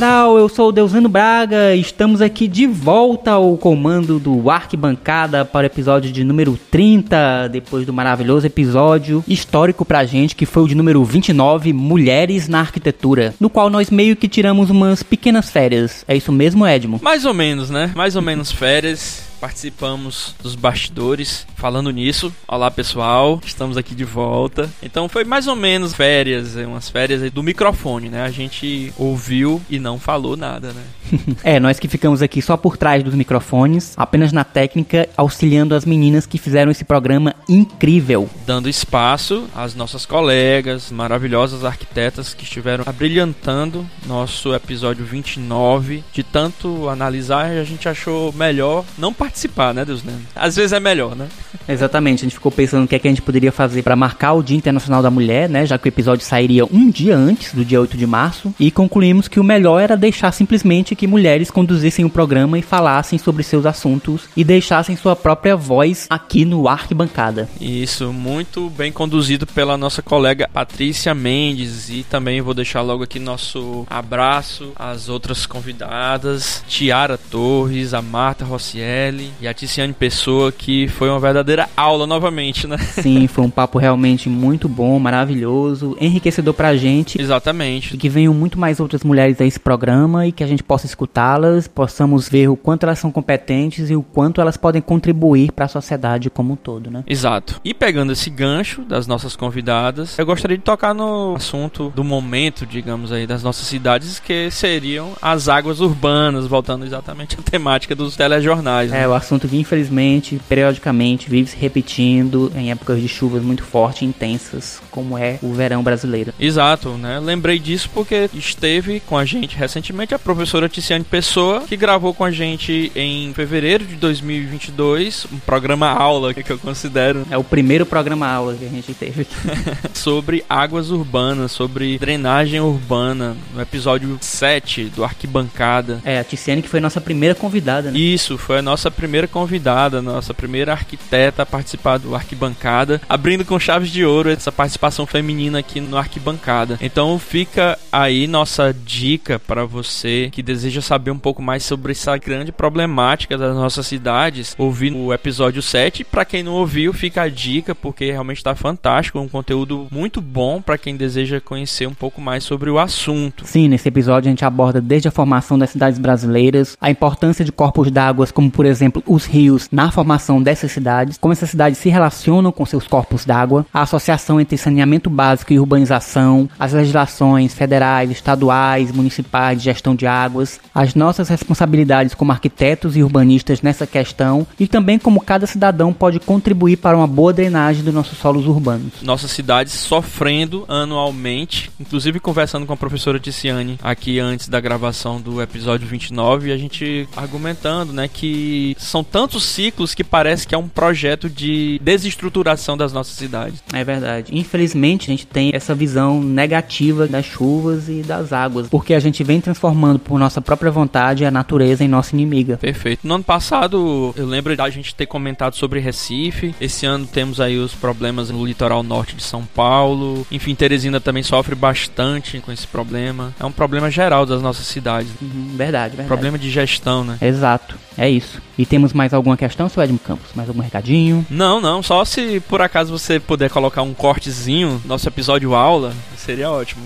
Geral, eu sou o Deusano Braga e estamos aqui de volta ao comando do Arquibancada para o episódio de número 30, depois do maravilhoso episódio histórico pra gente, que foi o de número 29, Mulheres na Arquitetura, no qual nós meio que tiramos umas pequenas férias. É isso mesmo, Edmo? Mais ou menos, né? Mais ou menos férias participamos dos bastidores falando nisso. Olá pessoal, estamos aqui de volta. Então foi mais ou menos férias, é, umas férias do microfone, né? A gente ouviu e não falou nada, né? é, nós que ficamos aqui só por trás dos microfones, apenas na técnica, auxiliando as meninas que fizeram esse programa incrível. Dando espaço às nossas colegas, maravilhosas arquitetas que estiveram abrilhantando nosso episódio 29. De tanto analisar, a gente achou melhor não participar participar, né, Deus? Às vezes é melhor, né? Exatamente, a gente ficou pensando o que, é que a gente poderia fazer para marcar o Dia Internacional da Mulher, né? Já que o episódio sairia um dia antes do dia 8 de março. E concluímos que o melhor era deixar simplesmente que mulheres conduzissem o programa e falassem sobre seus assuntos e deixassem sua própria voz aqui no Arquibancada. Isso, muito bem conduzido pela nossa colega Patrícia Mendes. E também vou deixar logo aqui nosso abraço às outras convidadas, Tiara Torres, a Marta Rossielli e a Ticiane Pessoa, que foi uma verdadeira aula novamente, né? Sim, foi um papo realmente muito bom, maravilhoso, enriquecedor pra gente. Exatamente. E que venham muito mais outras mulheres a esse programa e que a gente possa escutá-las, possamos ver o quanto elas são competentes e o quanto elas podem contribuir para a sociedade como um todo, né? Exato. E pegando esse gancho das nossas convidadas, eu gostaria de tocar no assunto do momento, digamos aí, das nossas cidades, que seriam as águas urbanas, voltando exatamente à temática dos telejornais. Né? É, o assunto que infelizmente, periodicamente, vive se repetindo em épocas de chuvas muito fortes e intensas, como é o verão brasileiro. Exato, né? Lembrei disso porque esteve com a gente recentemente a professora Ticiane Pessoa, que gravou com a gente em fevereiro de 2022 um programa aula que eu considero. É o primeiro programa aula que a gente teve. sobre águas urbanas, sobre drenagem urbana, no episódio 7 do Arquibancada. É, a Ticiane que foi nossa primeira convidada, né? Isso, foi a nossa primeira convidada, nossa primeira arquiteta a participar do Arquibancada, abrindo com chaves de ouro essa participação feminina aqui no Arquibancada. Então fica aí nossa dica para você que deseja saber um pouco mais sobre essa grande problemática das nossas cidades, ouvir o episódio 7. Para quem não ouviu, fica a dica porque realmente está fantástico, um conteúdo muito bom para quem deseja conhecer um pouco mais sobre o assunto. Sim, nesse episódio a gente aborda desde a formação das cidades brasileiras, a importância de corpos d'água como por exemplo exemplo, os rios na formação dessas cidades, como essas cidades se relacionam com seus corpos d'água, a associação entre saneamento básico e urbanização, as legislações federais, estaduais, municipais de gestão de águas, as nossas responsabilidades como arquitetos e urbanistas nessa questão e também como cada cidadão pode contribuir para uma boa drenagem dos nossos solos urbanos. Nossas cidades sofrendo anualmente, inclusive conversando com a professora Ticiane aqui antes da gravação do episódio 29, a gente argumentando, né, que são tantos ciclos que parece que é um projeto de desestruturação das nossas cidades. É verdade. Infelizmente, a gente tem essa visão negativa das chuvas e das águas, porque a gente vem transformando por nossa própria vontade a natureza em nossa inimiga. Perfeito. No ano passado, eu lembro da gente ter comentado sobre Recife. Esse ano temos aí os problemas no litoral norte de São Paulo. Enfim, Teresina também sofre bastante com esse problema. É um problema geral das nossas cidades. Uhum, verdade, verdade. Problema de gestão, né? Exato. É isso. E temos mais alguma questão, seu Edmo Campos? Mais algum recadinho? Não, não. Só se por acaso você puder colocar um cortezinho, nosso episódio aula, seria ótimo.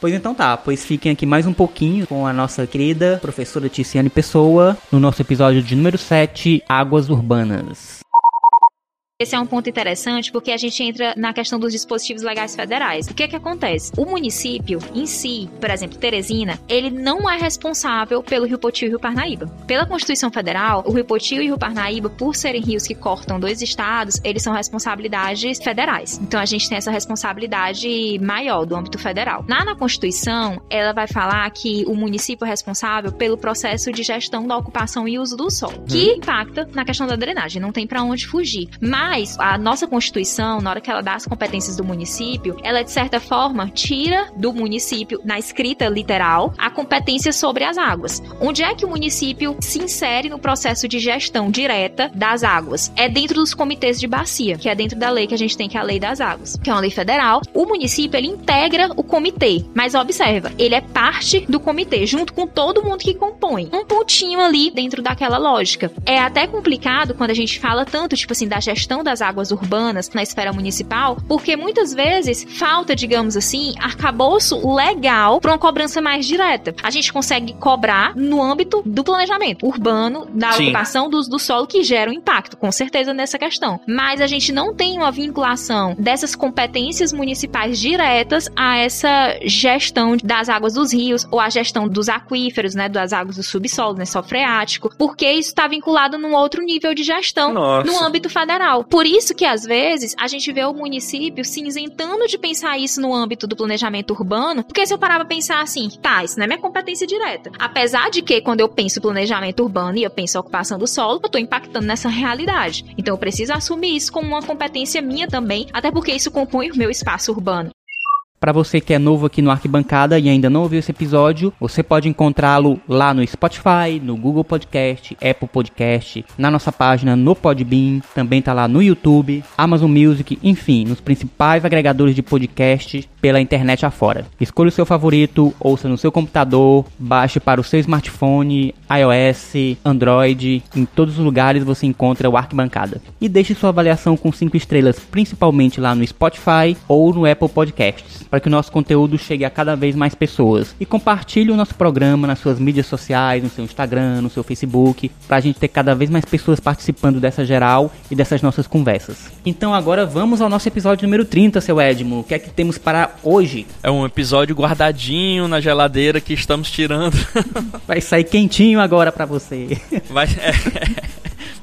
Pois então tá, pois fiquem aqui mais um pouquinho com a nossa querida professora Ticiane Pessoa no nosso episódio de número 7, Águas Urbanas. Esse é um ponto interessante porque a gente entra na questão dos dispositivos legais federais. O que é que acontece? O município em si, por exemplo, Teresina, ele não é responsável pelo Rio Poti e Rio Parnaíba. Pela Constituição Federal, o Rio Poti e o Rio Parnaíba, por serem rios que cortam dois estados, eles são responsabilidades federais. Então a gente tem essa responsabilidade maior do âmbito federal. Lá na Constituição, ela vai falar que o município é responsável pelo processo de gestão da ocupação e uso do solo, que uhum. impacta na questão da drenagem, não tem para onde fugir. Mas Mas a nossa Constituição, na hora que ela dá as competências do município, ela de certa forma tira do município, na escrita literal, a competência sobre as águas. Onde é que o município se insere no processo de gestão direta das águas? É dentro dos comitês de bacia, que é dentro da lei que a gente tem, que é a Lei das Águas, que é uma lei federal. O município, ele integra o comitê, mas observa, ele é parte do comitê, junto com todo mundo que compõe. Um pontinho ali dentro daquela lógica. É até complicado quando a gente fala tanto, tipo assim, da gestão das águas urbanas na esfera municipal, porque muitas vezes falta, digamos assim, arcabouço legal para uma cobrança mais direta. A gente consegue cobrar no âmbito do planejamento urbano, da Sim. ocupação do, do solo que gera um impacto, com certeza nessa questão. Mas a gente não tem uma vinculação dessas competências municipais diretas a essa gestão das águas dos rios ou a gestão dos aquíferos, né, das águas do subsolo, né, freático, porque isso está vinculado num outro nível de gestão Nossa. no âmbito federal. Por isso que às vezes a gente vê o município se isentando de pensar isso no âmbito do planejamento urbano, porque se eu parar pra pensar assim, tá, isso não é minha competência direta. Apesar de que quando eu penso planejamento urbano e eu penso ocupação do solo, eu tô impactando nessa realidade. Então eu preciso assumir isso como uma competência minha também, até porque isso compõe o meu espaço urbano. Para você que é novo aqui no Arquibancada e ainda não ouviu esse episódio, você pode encontrá-lo lá no Spotify, no Google Podcast, Apple Podcast, na nossa página no Podbean, também tá lá no YouTube, Amazon Music, enfim, nos principais agregadores de podcast pela internet afora. Escolha o seu favorito, ouça no seu computador, baixe para o seu smartphone, iOS, Android, em todos os lugares você encontra o Arquibancada. E deixe sua avaliação com 5 estrelas, principalmente lá no Spotify ou no Apple Podcasts para que o nosso conteúdo chegue a cada vez mais pessoas. E compartilhe o nosso programa nas suas mídias sociais, no seu Instagram, no seu Facebook, para a gente ter cada vez mais pessoas participando dessa geral e dessas nossas conversas. Então agora vamos ao nosso episódio número 30, seu Edmo. O que é que temos para hoje? É um episódio guardadinho na geladeira que estamos tirando. Vai sair quentinho agora para você. Vai, é,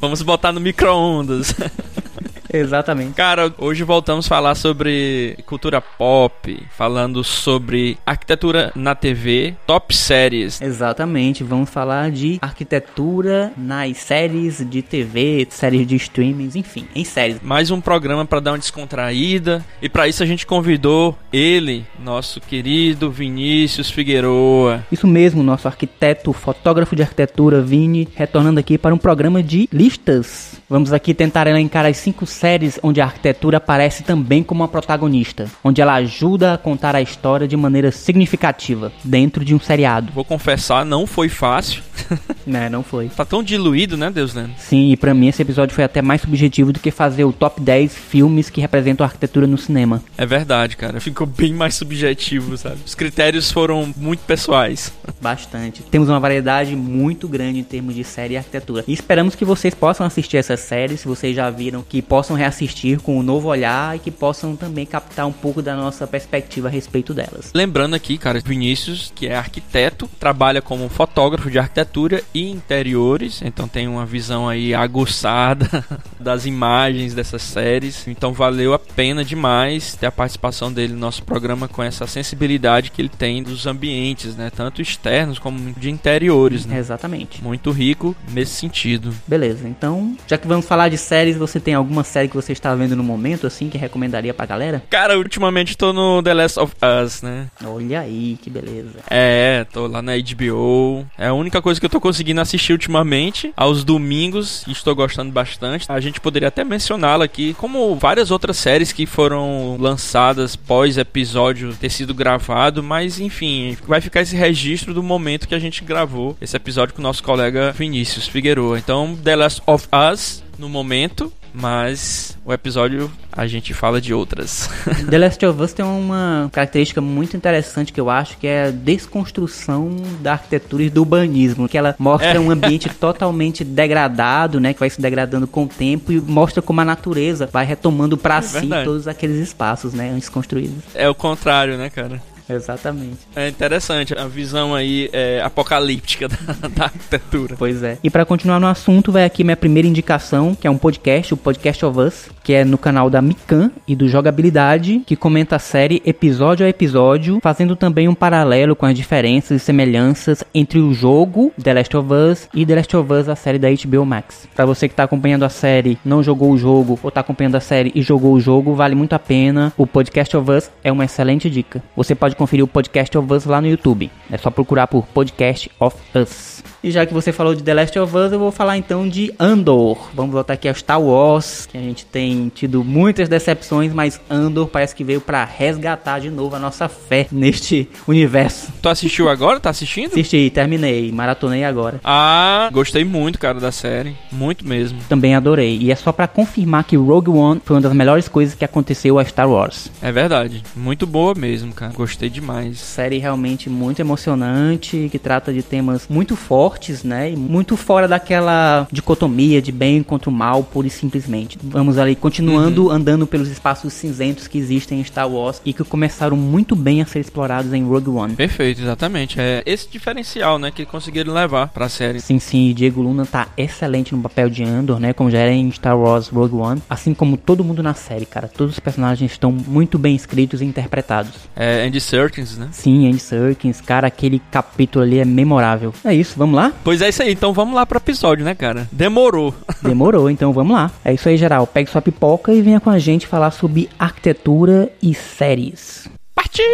vamos botar no micro-ondas. Exatamente. Cara, hoje voltamos a falar sobre cultura pop, falando sobre arquitetura na TV, top séries. Exatamente, vamos falar de arquitetura nas séries de TV, séries de streamings, enfim, em séries. Mais um programa para dar uma descontraída e para isso a gente convidou ele, nosso querido Vinícius Figueroa. Isso mesmo, nosso arquiteto, fotógrafo de arquitetura Vini, retornando aqui para um programa de listas. Vamos aqui tentar elencar as cinco séries onde a arquitetura aparece também como uma protagonista, onde ela ajuda a contar a história de maneira significativa dentro de um seriado. Vou confessar, não foi fácil. né, não foi. Tá tão diluído, né, Deus Lendo? Sim, e para mim esse episódio foi até mais subjetivo do que fazer o top 10 filmes que representam a arquitetura no cinema. É verdade, cara. Ficou bem mais subjetivo, sabe? Os critérios foram muito pessoais. Bastante. Temos uma variedade muito grande em termos de série e arquitetura. E esperamos que vocês possam assistir essas séries, se vocês já viram, que possam reassistir com um novo olhar e que possam também captar um pouco da nossa perspectiva a respeito delas. Lembrando aqui, cara, Vinícius, que é arquiteto, trabalha como fotógrafo de arquitetura e interiores, então tem uma visão aí aguçada das imagens dessas séries. Então valeu a pena demais ter a participação dele no nosso programa com essa sensibilidade que ele tem dos ambientes, né, tanto externos como de interiores, né? Exatamente. Muito rico nesse sentido. Beleza. Então, já que vamos falar de séries, você tem alguma série que você está vendo no momento, assim, que recomendaria pra galera? Cara, ultimamente tô no The Last of Us, né? Olha aí, que beleza. É, tô lá na HBO. É a única coisa que eu tô conseguindo assistir ultimamente, aos domingos, e estou gostando bastante. A gente poderia até mencioná-la aqui, como várias outras séries que foram lançadas pós episódio ter sido gravado, mas enfim, vai ficar esse registro do momento que a gente gravou esse episódio com o nosso colega Vinícius Figueroa. Então, The Last of Us no momento mas o episódio a gente fala de outras. The Last of Us tem uma característica muito interessante que eu acho que é a desconstrução da arquitetura e do urbanismo, que ela mostra é. um ambiente totalmente degradado, né, que vai se degradando com o tempo e mostra como a natureza vai retomando para é si verdade. todos aqueles espaços, né, antes construídos. É o contrário, né, cara? Exatamente. É interessante a visão aí é, apocalíptica da, da, arquitetura. Pois é. E para continuar no assunto, vai aqui minha primeira indicação, que é um podcast, o Podcast of Us, que é no canal da Mikan e do Jogabilidade, que comenta a série episódio a episódio, fazendo também um paralelo com as diferenças e semelhanças entre o jogo The Last of Us e The Last of Us, a série da HBO Max. Para você que tá acompanhando a série, não jogou o jogo ou tá acompanhando a série e jogou o jogo, vale muito a pena. O Podcast of Us é uma excelente dica. Você pode conferir o Podcast of Us lá no YouTube. É só procurar por Podcast of Us. E já que você falou de The Last of Us, eu vou falar então de Andor. Vamos voltar aqui a Star Wars, que a gente tem tido muitas decepções, mas Andor parece que veio para resgatar de novo a nossa fé neste universo. Tu assistiu agora? Tá assistindo? Assisti, terminei, maratonei agora. Ah, gostei muito, cara, da série. Muito mesmo. Também adorei. E é só para confirmar que Rogue One foi uma das melhores coisas que aconteceu a Star Wars. É verdade. Muito boa mesmo, cara. Gostei demais. Série realmente muito emocionante, que trata de temas muito fortes fortes, né? E muito fora daquela dicotomia de bem contra o mal, pura e simplesmente. Vamos ali continuando uhum. andando pelos espaços cinzentos que existem em Star Wars e que começaram muito bem a ser explorados em Rogue One. Perfeito, exatamente. É esse diferencial, né, que conseguiram levar pra série. Sim, sim. Diego Luna tá excelente no papel de Andor, né? Como já era em Star Wars Rogue One. Assim como todo mundo na série, cara. Todos os personagens estão muito bem escritos e interpretados. É Andy Serkins, né? Sim, Andy Serkins. Cara, aquele capítulo ali é memorável. É isso, vamos lá? Lá? Pois é isso aí, então vamos lá pro episódio, né, cara? Demorou. Demorou, então vamos lá. É isso aí, geral. Pegue sua pipoca e venha com a gente falar sobre arquitetura e séries. Partiu!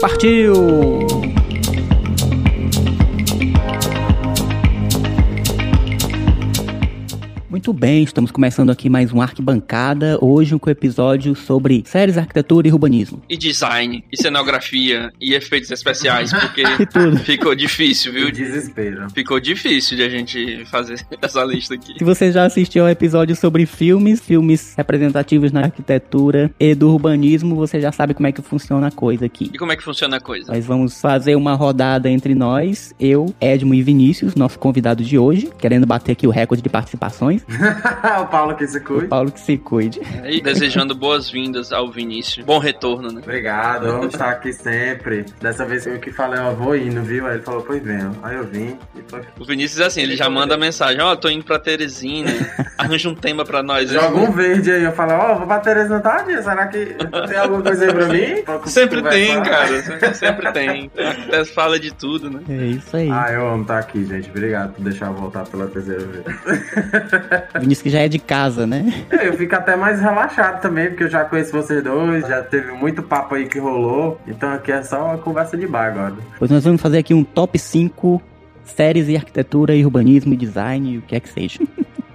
Partiu! Muito bem, estamos começando aqui mais um Arquibancada, hoje com um episódio sobre séries, arquitetura e urbanismo. E design, e cenografia, e efeitos especiais, porque ficou difícil, viu? desespero. Ficou difícil de a gente fazer essa lista aqui. Se você já assistiu ao episódio sobre filmes, filmes representativos na arquitetura e do urbanismo, você já sabe como é que funciona a coisa aqui. E como é que funciona a coisa? Nós vamos fazer uma rodada entre nós, eu, Edmo e Vinícius, nosso convidado de hoje, querendo bater aqui o recorde de participações. o Paulo que se cuide. O Paulo que se cuide. E desejando boas-vindas ao Vinícius. Bom retorno, né? Obrigado, vamos estar aqui sempre. Dessa vez eu que falei, ó, vou indo, viu? Aí ele falou, pois vem. Aí eu vim e tô aqui. O Vinícius é assim, ele já manda mensagem, ó, oh, tô indo pra Teresina, arranja um tema pra nós. Joga um verde aí, eu falo, ó, oh, vou pra Teresina tarde, será que tem alguma coisa aí pra mim? Sempre tem, cara, sempre, sempre tem. Até fala de tudo, né? É isso aí. Ah, eu amo estar aqui, gente. Obrigado por deixar eu voltar pela terceira vez. Vinícius que já é de casa, né? É, eu fico até mais relaxado também, porque eu já conheço vocês dois, já teve muito papo aí que rolou. Então aqui é só uma conversa de bar agora. Pois nós vamos fazer aqui um top 5 séries e arquitetura e urbanismo e design e o que é que seja.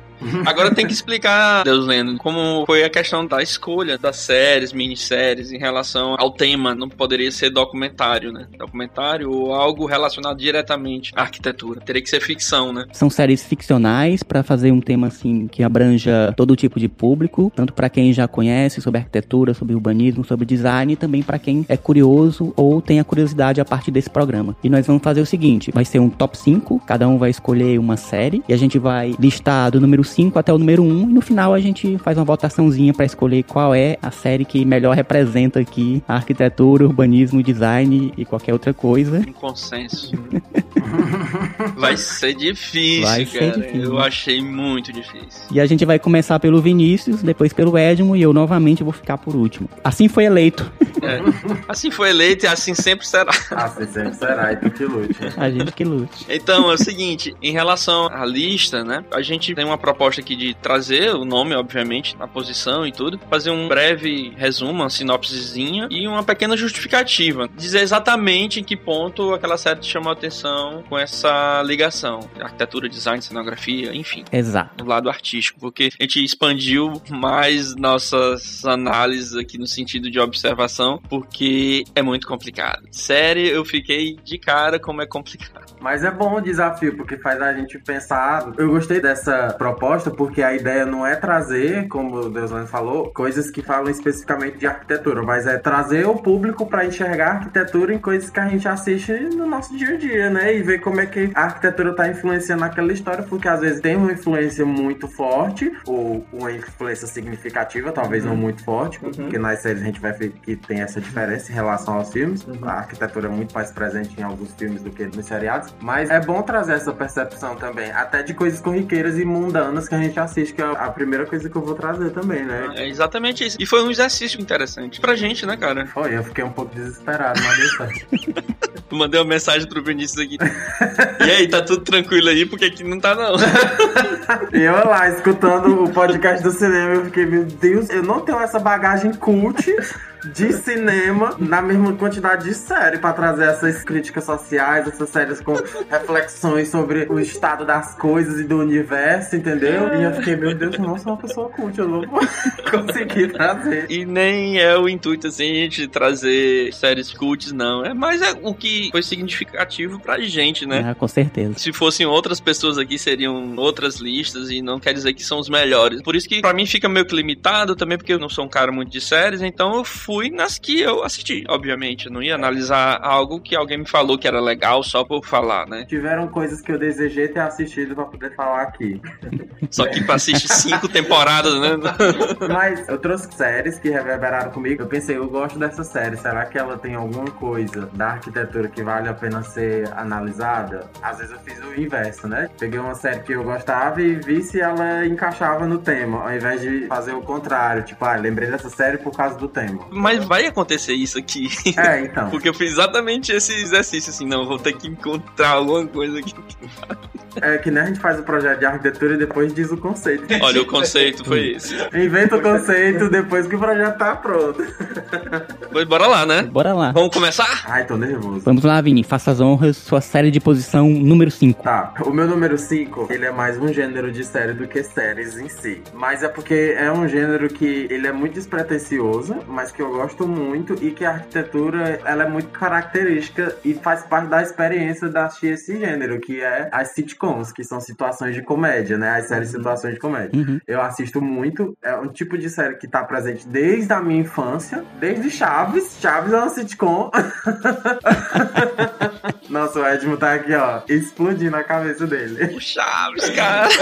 Agora tem que explicar, Deus lendo, como foi a questão da escolha das séries, minisséries em relação ao tema. Não poderia ser documentário, né? Documentário ou algo relacionado diretamente à arquitetura. Teria que ser ficção, né? São séries ficcionais para fazer um tema assim que abranja todo tipo de público, tanto para quem já conhece sobre arquitetura, sobre urbanismo, sobre design, e também para quem é curioso ou tem a curiosidade a partir desse programa. E nós vamos fazer o seguinte: vai ser um top 5, cada um vai escolher uma série e a gente vai listar do número 5 até o número 1 e no final a gente faz uma votaçãozinha para escolher qual é a série que melhor representa aqui a arquitetura, urbanismo, design e qualquer outra coisa. Um consenso. vai ser difícil, vai ser cara. Difícil. Eu achei muito difícil. E a gente vai começar pelo Vinícius, depois pelo Edmo e eu novamente vou ficar por último. Assim foi eleito. É. Assim foi eleito e assim sempre será. Assim sempre será, e tu que lute. A gente que lute. Então, é o seguinte, em relação à lista, né? A gente tem uma proposta proposta aqui de trazer o nome, obviamente, a posição e tudo, fazer um breve resumo, uma sinopsezinha e uma pequena justificativa. Dizer exatamente em que ponto aquela série te chamou a atenção com essa ligação. Arquitetura, design, cenografia, enfim. Exato. Do lado artístico, porque a gente expandiu mais nossas análises aqui no sentido de observação, porque é muito complicado. Série, eu fiquei de cara como é complicado. Mas é bom o desafio, porque faz a gente pensar. Eu gostei dessa proposta proposta, porque a ideia não é trazer, como o Deuslane falou, coisas que falam especificamente de arquitetura, mas é trazer o público para enxergar a arquitetura em coisas que a gente assiste no nosso dia a dia, né? E ver como é que a arquitetura tá influenciando aquela história, porque às vezes tem uma influência muito forte, ou uma influência significativa, talvez uhum. não muito forte, uhum. porque nas séries a gente vai ver que tem essa diferença em relação aos filmes. A arquitetura é muito mais presente em alguns filmes do que nos seriados. Mas é bom trazer essa percepção também, até de coisas corriqueiras e mundanas que a gente assiste, que é a primeira coisa que eu vou trazer também, né? É exatamente isso. E foi um exercício interessante pra gente, né, cara? Foi, eu fiquei um pouco desesperado, mas deu certo. Mandei uma mensagem pro Vinícius aqui. e aí, tá tudo tranquilo aí? Porque aqui não tá, não. E eu lá, escutando o podcast do cinema, eu fiquei, meu Deus, eu não tenho essa bagagem cult de cinema na mesma quantidade de série pra trazer essas críticas sociais, essas séries com reflexões sobre o estado das coisas e do universo, entendeu? E eu fiquei, meu Deus, eu não sou uma pessoa cult, eu não vou conseguir trazer. E nem é o intuito, assim, a gente trazer séries cults, não. É mais é o que foi significativo pra gente, né? Ah, com certeza. Se fossem outras pessoas aqui, seriam outras listas e não quer dizer que são os melhores. Por isso que pra mim fica meio que limitado também, porque eu não sou um cara muito de séries, então eu fui nas que eu assisti, obviamente. Eu não ia analisar algo que alguém me falou que era legal só por falar, né? Tiveram coisas que eu desejei ter assistido pra poder falar aqui. Só que pra assistir cinco temporadas, né? Mas eu trouxe séries que reverberaram comigo. Eu pensei, eu gosto dessa série. Será que ela tem alguma coisa da arquitetura que vale a pena ser analisada? Às vezes eu fiz o inverso, né? Peguei uma série que eu gostava e vi se ela encaixava no tema, ao invés de fazer o contrário. Tipo, ah, lembrei dessa série por causa do tema. Mas vai acontecer isso aqui. É, então. Porque eu fiz exatamente esse exercício, assim, não, vou ter que encontrar alguma coisa aqui. É que nem a gente faz o projeto de arquitetura e depois diz o conceito. Olha, o conceito foi esse. Inventa o conceito depois que o projeto tá pronto. Pois bora lá, né? Bora lá. Vamos começar? Ai, tô nervoso. Vamos lá, Vini. Faça as honras. Sua série de posição número 5. Tá, o meu número 5, ele é mais um gênero de série do que séries em si. Mas é porque é um gênero que ele é muito despretensioso, mas que eu gosto muito e que a arquitetura, ela é muito característica e faz parte da experiência de assistir esse gênero, que é as sitcoms, que são situações de comédia, né? As séries situações de comédia. Uhum. Eu assisto muito, é um tipo de série que tá presente desde a minha infância, desde Chaves. Chaves é uma sitcom. Nossa, o Edmo tá aqui, ó, explodindo a cabeça dele. O Chaves, cara.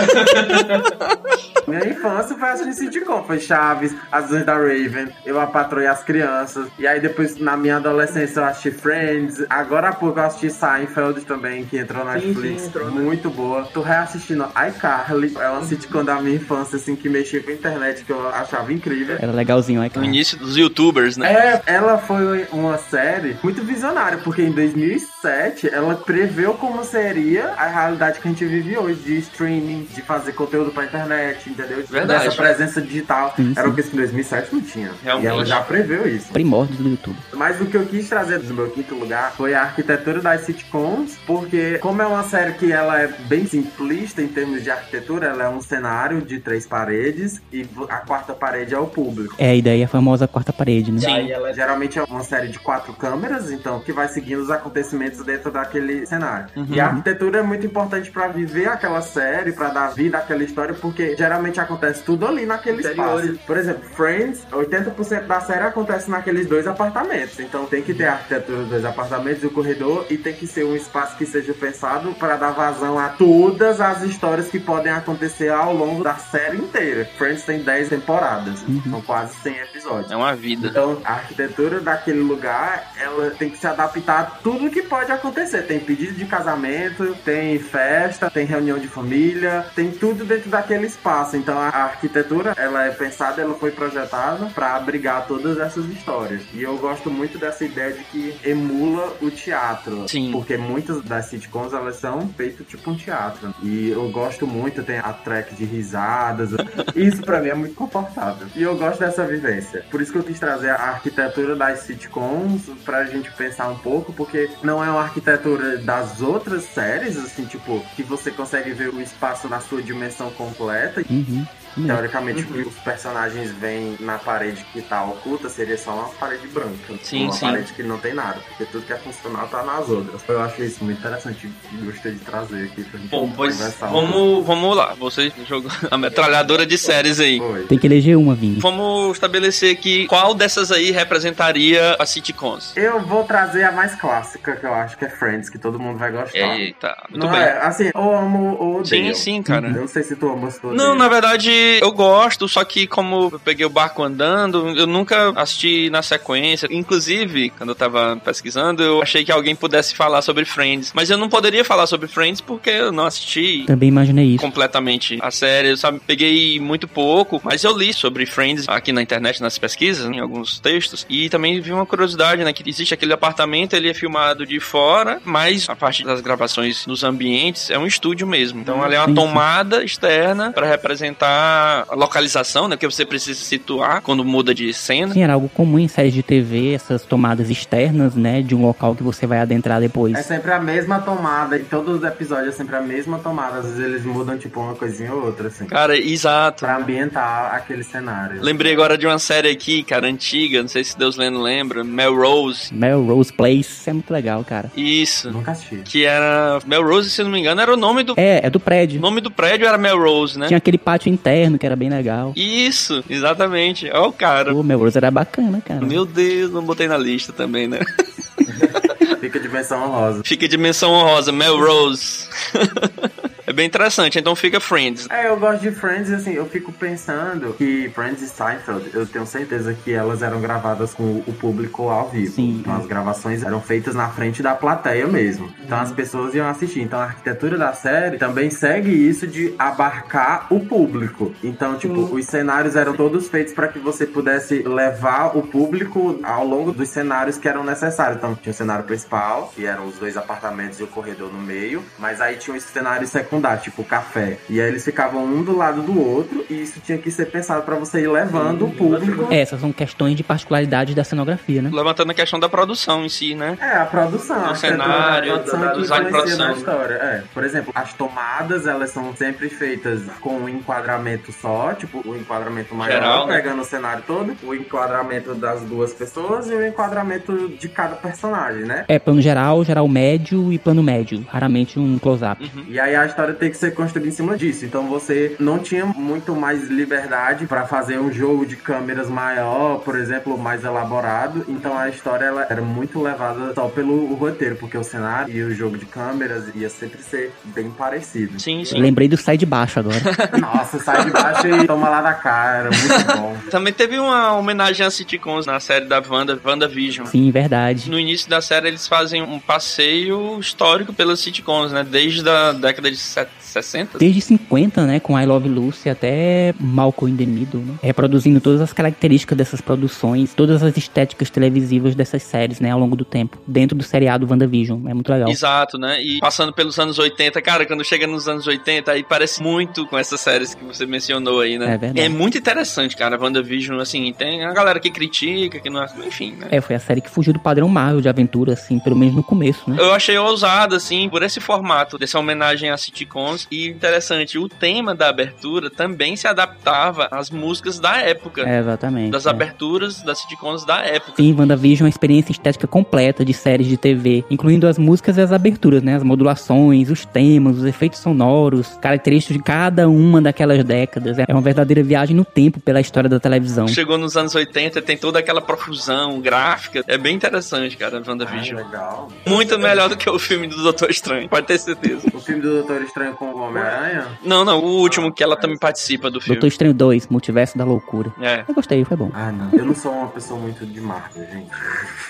Minha infância foi assistir sitcom, foi Chaves, As da Raven, Eu a Patroa e as Crianças. E aí depois, na minha adolescência, eu assisti Friends. Agora há pouco eu assisti Seinfeld também, que entrou na Sim, Netflix. sim, entrou, né? Muito boa. Tô reassistindo iCarly, é uma sitcom da minha infância, assim, que mexia com a internet, que eu achava incrível. Era legalzinho, é No início dos youtubers, né? É, ela foi uma série muito visionária, porque em 2007 ela preveu como seria a realidade que a gente vive hoje, de streaming, de fazer conteúdo pra internet, entendeu? Verdade. Dessa presença digital. Sim, Era sim. o que em 2007 não tinha. Realmente. E ela já preveu isso. Primórdios do YouTube. Mas o que eu quis trazer do meu quinto lugar foi a arquitetura das sitcoms, porque como é uma série que ela é bem simplista em termos de arquitetura, ela é um cenário de três paredes e a quarta parede é o público. É, e daí a famosa quarta parede, né? Sim. Aí ela Geralmente é uma série de quatro câmeras, então que vai seguindo os acontecimentos dentro daquele cenário. E a arquitetura é muito importante pra viver aquela série, pra dar vida àquela história, porque geralmente acontece tudo ali naquele Interiores. espaço. Por exemplo, Friends, 80% da série acontece naqueles dois apartamentos. Então tem que ter a arquitetura dos dois apartamentos e o corredor e tem que ser um espaço que seja pensado para dar vazão a todas as histórias que podem acontecer ao longo da série inteira. Friends tem 10 temporadas, são quase 100 episódios. É uma vida. Então, a arquitetura daquele lugar, ela tem que se adaptar a tudo que pode acontecer. Tem pedido de casamento, tem festa, tem reunião de família, tem tudo dentro daquele espaço. Então, a a arquitetura, ela é pensada, ela foi projetada para abrigar todas essas histórias. E eu gosto muito dessa ideia de que emula o teatro. Sim. Porque muitas das sitcoms, elas são feitas tipo um teatro. E eu gosto muito, tem a track de risadas. Isso pra mim é muito confortável. E eu gosto dessa vivência. Por isso que eu quis trazer a arquitetura das sitcoms pra gente pensar um pouco, porque não é uma arquitetura das outras séries, assim, tipo, que você consegue ver o espaço na sua dimensão completa. Uhum. Teoricamente, o que os personagens veem na parede que tá oculta seria só uma parede branca. Sim, uma sim. parede que não tem nada, porque tudo que é funcional tá nas outras. Eu acho isso muito interessante e gostei de trazer aqui pra gente Bom, pois conversar um vamos, vamos lá. Você jogou a metralhadora de séries aí. Foi. Tem que eleger uma, Vini. Vamos estabelecer aqui qual dessas aí representaria as sitcoms. Eu vou trazer a mais clássica, que eu acho que é Friends, que todo mundo vai gostar. Eita, muito não bem. é, assim, ou amo ou Sim, odeio. sim, cara. Eu não sei se tu ama ou se tu Não, na verdade, eu gosto, só que como eu peguei o barco andando, eu nunca assisti na sequência. Inclusive, quando eu tava pesquisando, eu achei que alguém pudesse falar sobre Friends. Mas eu não poderia falar sobre Friends porque eu não assisti Também imaginei isso. completamente a série, eu sabe, peguei muito pouco, mas eu li sobre Friends aqui na internet, nas pesquisas, em alguns textos, e também vi uma curiosidade, né, que existe aquele apartamento, ele é filmado de fora, mas a parte das gravações nos ambientes é um estúdio mesmo. Então ali é uma Sim, sim. tomada externa para representar a localização, né, que você precisa situar quando muda de cena. Sim, era algo comum em séries de TV, essas tomadas externas, né, de um local que você vai adentrar depois. É sempre a mesma tomada, em todos os episódios é sempre a mesma tomada. Às vezes eles mudam, tipo, uma coisinha ou outra, assim. Cara, exato. Pra ambientar aquele cenário. Lembrei agora de uma série aqui, cara, antiga, não sei se Deus Lendo lembra, Melrose. Melrose Place é muito legal, cara. Isso. Nunca assisti. Que era. Melrose, se eu não me engano, era o nome do. É, é do O prédio. nome do prédio era Melrose, né? Tinha aquele pátio interno que era bem legal. Isso, exatamente. Ó, o cara. Pô, Melrose era bacana, cara. Meu Deus, não botei na lista também, né? Fica dimensão honrosa. Fica dimensão honrosa, Melrose. é bem interessante, então fica Friends. É, eu gosto de Friends, assim, eu fico pensando que Friends e Seinfeld, eu tenho certeza que elas eram gravadas com o público ao vivo. Sim. Então as gravações eram feitas na frente da plateia mesmo. Então as pessoas iam assistir. Então a arquitetura da série também segue isso de abarcar o público. Então, tipo, os cenários eram todos feitos para que você pudesse levar o público ao longo dos cenários que eram necessários. Então tinha o cenário principal, que eram os dois apartamentos e o corredor no meio, mas aí tinha os cenários secundários, tipo o café. E aí eles ficavam um do lado do outro e isso tinha que ser pensado para você ir levando o público. É, essas são questões de particularidade da cenografia, né? Levantando a questão da produção em si, né? É, a produção, a O arquitetura cenário, da produção da- que design de influencia na produção. história. É, por exemplo, as tomadas, elas são sempre feitas com um enquadramento só, tipo, o enquadramento maior, Geral, né? pegando o cenário todo, o enquadramento das duas pessoas e o enquadramento de cada personagem, né? É, plano geral, geral médio e plano médio. Raramente um close-up. E aí a história tem que ser construída em cima disso. Então você não tinha muito mais liberdade pra fazer um jogo de câmeras maior, por exemplo, mais elaborado. Então a história ela era muito levada só pelo roteiro, porque o cenário e o jogo de câmeras ia sempre ser bem parecido. Sim, sim. Lembrei do Sai de Baixo agora. Nossa, sai de baixo e toma lá da cara, muito bom. Também teve uma homenagem a sitcoms na série da Wanda, WandaVision. Sim, verdade. No início da série eles fazem um passeio histórico pelas sitcoms, né? Desde a década de at 60. Desde 50, né, com I Love Lucy até Malcolm in the Middle, né? Reproduzindo todas as características dessas produções, todas as estéticas televisivas dessas séries, né, ao longo do tempo, dentro do seriado WandaVision. É muito legal. Exato, né? E passando pelos anos 80, cara, quando chega nos anos 80, aí parece muito com essas séries que você mencionou aí, né? É verdade. muito interessante, cara, WandaVision, assim, tem a galera que critica, que não... Enfim, né? É, foi a série que fugiu do padrão Marvel de aventura, assim, pelo menos no começo, né? Eu achei ousado, assim, por esse formato, dessa homenagem a sitcoms. E interessante, o tema da abertura também se adaptava às músicas da época. É, exatamente. Das é. aberturas das sitcoms da época. Sim, WandaVision é uma experiência estética completa de séries de TV, incluindo as músicas e as aberturas, né? As modulações, os temas, os efeitos sonoros, características de cada uma daquelas décadas. É uma verdadeira viagem no tempo pela história da televisão. Chegou nos anos 80, tem toda aquela profusão gráfica. É bem interessante, cara, Ah, WandaVision. legal. Muito melhor do que o filme do Doutor Estranho, pode ter certeza. O filme do Doutor Estranho com o Homem-Aranha? Não, não, o último que ela também participa do filme. Doutor Estranho 2, Multiverso da Loucura. É. Eu gostei, foi bom. Ah, não. Eu não sou uma pessoa muito de Marvel, gente.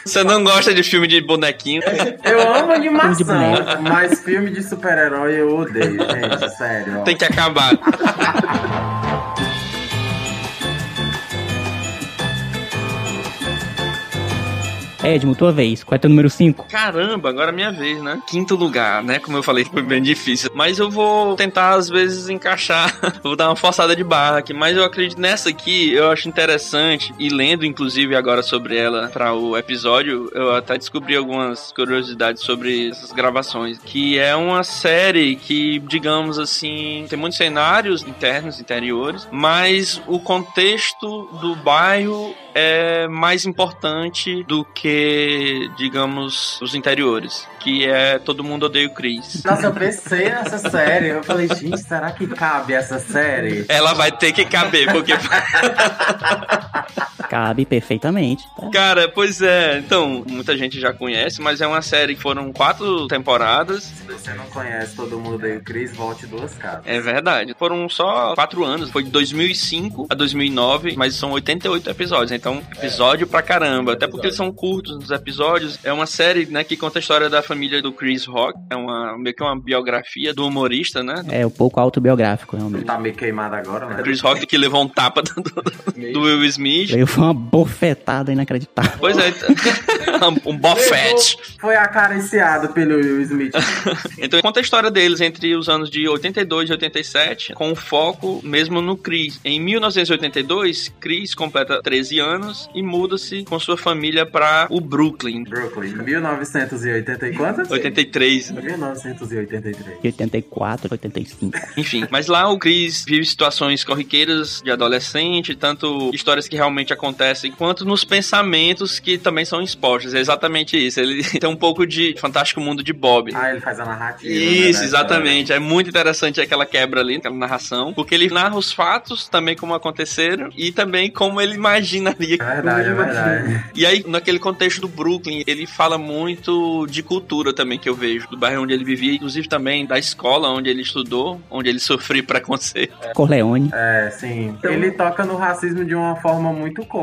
Você não gosta de filme de bonequinho? Eu amo Filme de animação, boneco. mas filme de super-herói eu odeio, gente. Sério. ó. Tem que acabar. Edmo, tua vez. Qual é teu número 5? Caramba, agora é minha vez, né? Quinto lugar, né? Como eu falei, foi bem difícil. Mas eu vou tentar, às vezes, encaixar. vou dar uma forçada de barra aqui. Mas eu acredito nessa aqui, eu acho interessante. E lendo, inclusive, agora sobre ela para o episódio, eu até descobri algumas curiosidades sobre essas gravações. Que é uma série que, digamos assim, tem muitos cenários internos, interiores. Mas o contexto do bairro é mais importante do que, digamos, os interiores. Que é Todo Mundo Odeia o Chris. Nossa, eu pensei nessa série. Eu falei, gente, será que cabe essa série? Ela vai ter que caber, porque. Cabe perfeitamente. tá? Cara, pois é. Então, muita gente já conhece, mas é uma série que foram quatro temporadas. Se você não conhece todo mundo aí, o Chris, volte duas casas. É verdade. Foram só quatro anos. Foi de 2005 a 2009, mas são 88 episódios. Então, episódio pra caramba. Até porque eles são curtos os episódios. É uma série, né, que conta a história da família do Chris Rock. É uma, meio que uma biografia do humorista, né? É um pouco autobiográfico, Ele realmente. tá meio queimado agora, né? Chris Rock que levou um tapa do, do- do Will Smith. Foi uma bofetada inacreditável. Pois é, um bofete. Foi acariciado pelo Will Smith. Então conta a história deles entre os anos de 82 e 87, com foco mesmo no Chris. Em 1982, Chris completa 13 anos e muda-se com sua família para o Brooklyn. Brooklyn, 1980 e quantas? 83. 1983. 84, 85. Enfim, mas lá o Chris vive situações corriqueiras de adolescente, tanto histórias que realmente acontecem, quanto nos pensamentos que também são expostos. É exatamente isso. Ele tem um pouco de Fantástico Mundo de Bob. Ah, ele faz a narrativa. Isso, né, exatamente. É muito interessante aquela quebra ali, aquela narração, porque ele narra os fatos também como aconteceram e também como ele imaginaria. É verdade, é verdade. E aí, naquele contexto do Brooklyn, ele fala muito de cultura também que eu vejo, do bairro onde ele vivia, inclusive também da escola onde ele estudou, onde ele sofreu preconceito. Corleone. É, sim. Ele toca no racismo de uma forma muito cômica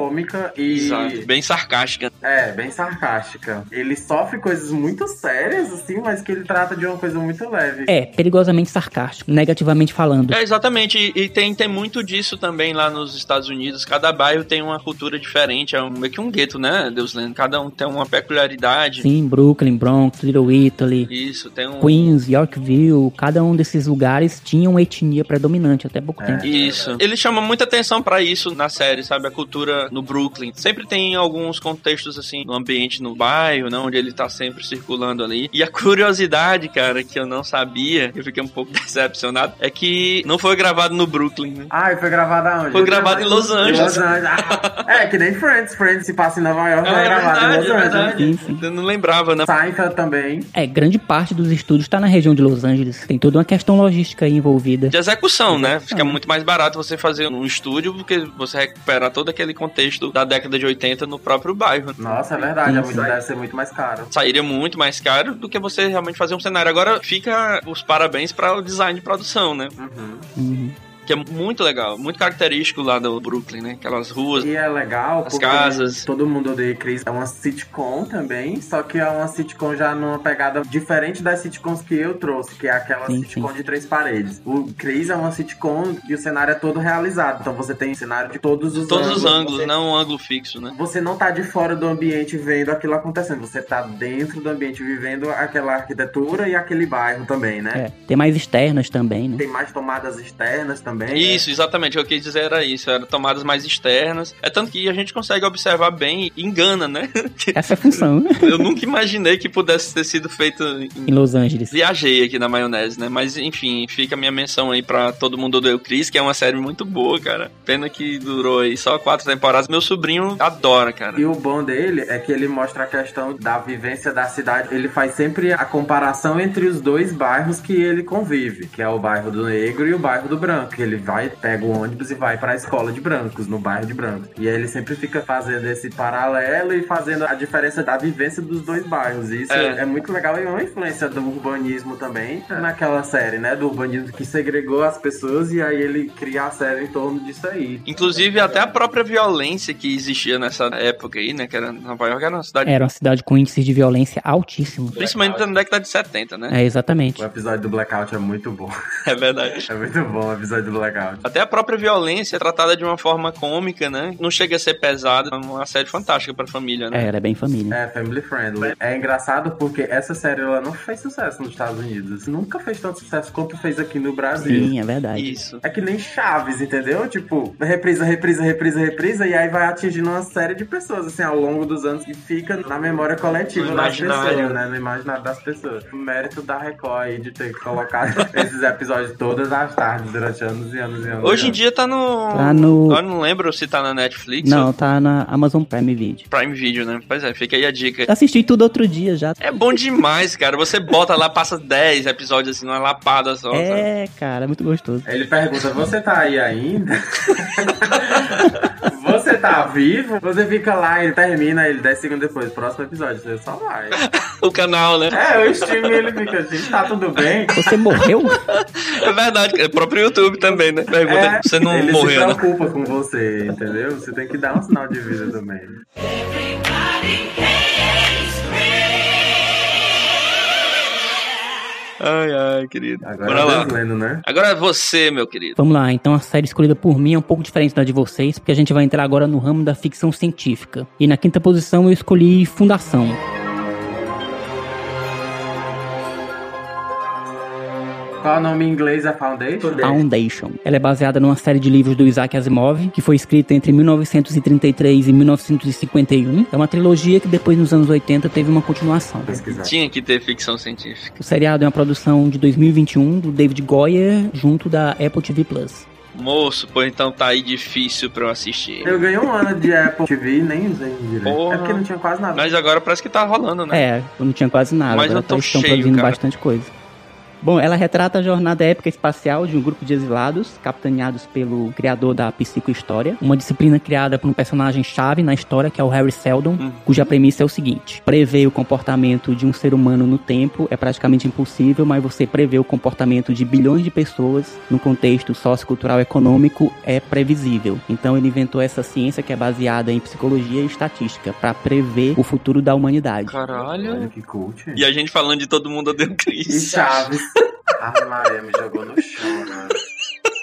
e. Exato. Bem sarcástica. É, bem sarcástica. Ele sofre coisas muito sérias, assim, mas que ele trata de uma coisa muito leve. É, perigosamente sarcástico, negativamente falando. É, exatamente. E, e tem, tem muito disso também lá nos Estados Unidos. Cada bairro tem uma cultura diferente. É um- meio que um gueto, né, Deus lendo? Cada um tem uma peculiaridade. Sim, Brooklyn, Bronx, Little Italy, Isso, tem um. Queens, Yorkville, cada um desses lugares tinha uma etnia predominante até pouco tempo. Isso. Ele chama muita atenção pra isso na série, sabe? A cultura no Brooklyn. Sempre tem alguns contextos, assim, no ambiente, no bairro, né? Onde ele tá sempre circulando ali. E a curiosidade, cara, que eu não sabia, eu fiquei um pouco decepcionado, é que não foi gravado no Brooklyn, né? Ah, e foi gravado aonde? Foi gravado em Los Angeles. Los Angeles. Ah, é, que nem Friends. Friends se passa em Nova York, Ah, foi é gravado verdade, em Los é Angeles. verdade. Sim, sim. Eu não lembrava, né? Seinfeld também. É, grande parte dos estúdios está na região de Los Angeles. Tem toda uma questão logística aí envolvida. De execução, né? Fica muito mais barato você fazer num estúdio do que você recuperar todo aquele contexto da década de 80 no próprio bairro. Nossa, é verdade. Isso. muito, deve ser muito mais caro. Sairia muito mais caro do que você realmente fazer um cenário. Agora fica os parabéns para o design de produção, né? Uhum. Uhum. Que é muito legal, muito característico lá do Brooklyn, né? Aquelas ruas. E é legal As casas. todo mundo odeia Chris. É uma sitcom também, só que é uma sitcom já numa pegada diferente das sitcoms que eu trouxe, que é aquela Sim, sitcom sim. de três paredes. O Chris é uma sitcom e o cenário é todo realizado. Então você tem cenário de todos os Todos os ângulos. ângulos, Você- não um ângulo fixo, né? Você não tá de fora do ambiente vendo aquilo acontecendo. Você tá dentro do ambiente vivendo aquela arquitetura e aquele bairro também, né? É, tem mais externas também, né? Tem mais tomadas externas também. Né? Isso, exatamente. O que eu quis dizer era isso. Eram tomadas mais externas. É tanto que a gente consegue observar bem e engana, né? Essa é a função, né? eu nunca imaginei que pudesse ter sido feito Em em Los Angeles. Viajei aqui na maionese, né? Mas enfim, fica a minha menção aí pra Todo Mundo Odeia o Chris, que é uma série muito boa, cara. Pena que durou aí só quatro temporadas. Meu sobrinho adora, cara. E o bom dele é que ele mostra a questão da vivência da cidade. Ele faz sempre a comparação entre os dois bairros que ele convive, que é o bairro do negro e o bairro do branco. Ele vai, pega o ônibus e vai pra escola de brancos, no bairro de brancos. E aí ele sempre fica fazendo esse paralelo e fazendo a diferença da vivência dos dois bairros. E isso É. é, muito legal e é uma influência do urbanismo também naquela série, né? Do urbanismo que segregou as pessoas e aí ele cria a série em torno disso aí. Inclusive, até a própria violência que existia nessa época aí, né? Que era Nova York, era uma cidade. Era uma cidade com índices de violência altíssimos. Principalmente na década de 70, né? É, exatamente. O episódio do Blackout é muito bom. É verdade. É muito bom o episódio do Blackout. Até a própria violência é tratada de uma forma cômica, né? Não chega a ser pesada. É uma série fantástica pra família, né? É, era bem família. É, family friendly. É engraçado porque essa série ela não fez sucesso nos Estados Unidos. Nunca fez tanto sucesso quanto fez aqui no Brasil. Sim, é verdade. Isso. É que nem Chaves, entendeu? Tipo, reprisa, reprisa, reprisa, reprisa, e aí vai atingindo uma série de pessoas, assim, ao longo dos anos, e fica na memória coletiva das pessoas, né? No imaginário das pessoas. O mérito da Record aí de ter colocado esses episódios todas as tardes durante anos anos e anos e anos. Hoje em dia tá no. Tá no- Eu não lembro se tá na Netflix Não, ou tá na Amazon Prime Video. Prime Video, né? Pois é, fica aí a dica. Assisti tudo outro dia já. É bom demais, cara. Você bota lá, passa 10 episódios assim, numa lapada só. sabe? É, cara, é muito gostoso. Ele pergunta: Você tá aí ainda? Você tá vivo? Você fica lá, ele termina, ele 10 segundos depois, próximo episódio, você só vai. O canal, né? É, o stream ele fica, gente, tá tudo bem? Você morreu? É verdade, é próprio YouTube também, né? Pergunta, É, você não ele morreu, se né? preocupa com você, entendeu? Você tem que dar um sinal de vida também. Ai, ai, querido. Agora Bora é lá. o Deslendo, né? Agora é você, meu querido. Vamos lá, então a série escolhida por mim é um pouco diferente da de vocês, porque a gente vai entrar agora no ramo da ficção científica. E na quinta posição eu escolhi Fundação. Qual o nome em inglês é Foundation? Foundation. Ela é baseada numa série de livros do Isaac Asimov, que foi escrita entre 1933 e 1951. É uma trilogia que depois, nos anos 80, teve uma continuação. Tinha que ter ficção científica. O seriado é uma produção de 2021 do David Goyer, junto da Apple TV Plus. Moço, pô, então tá aí difícil pra eu assistir. Eu ganhei um ano de Apple TV e nem usei direito. Porra. É porque não tinha quase nada. Mas agora parece que tá rolando, né? É, não tinha quase nada. Mas agora eu tô tá- estão cheio, produzindo cara. bastante coisa. Bom, ela retrata a jornada épica espacial de um grupo de exilados, capitaneados pelo criador da psicohistória, uma disciplina criada por um personagem-chave na história, que é o Harry Seldon, Hum. cuja premissa é o seguinte: prever o comportamento de um ser humano no tempo é praticamente impossível, mas você prever o comportamento de bilhões de pessoas no contexto sociocultural econômico é previsível. Então ele inventou essa ciência que é baseada em psicologia e estatística para prever o futuro da humanidade. Olha Caralho. que cult. E a gente falando de todo mundo odeia o E Chris. Chaves. Ave Maria, me jogou no chão, mano.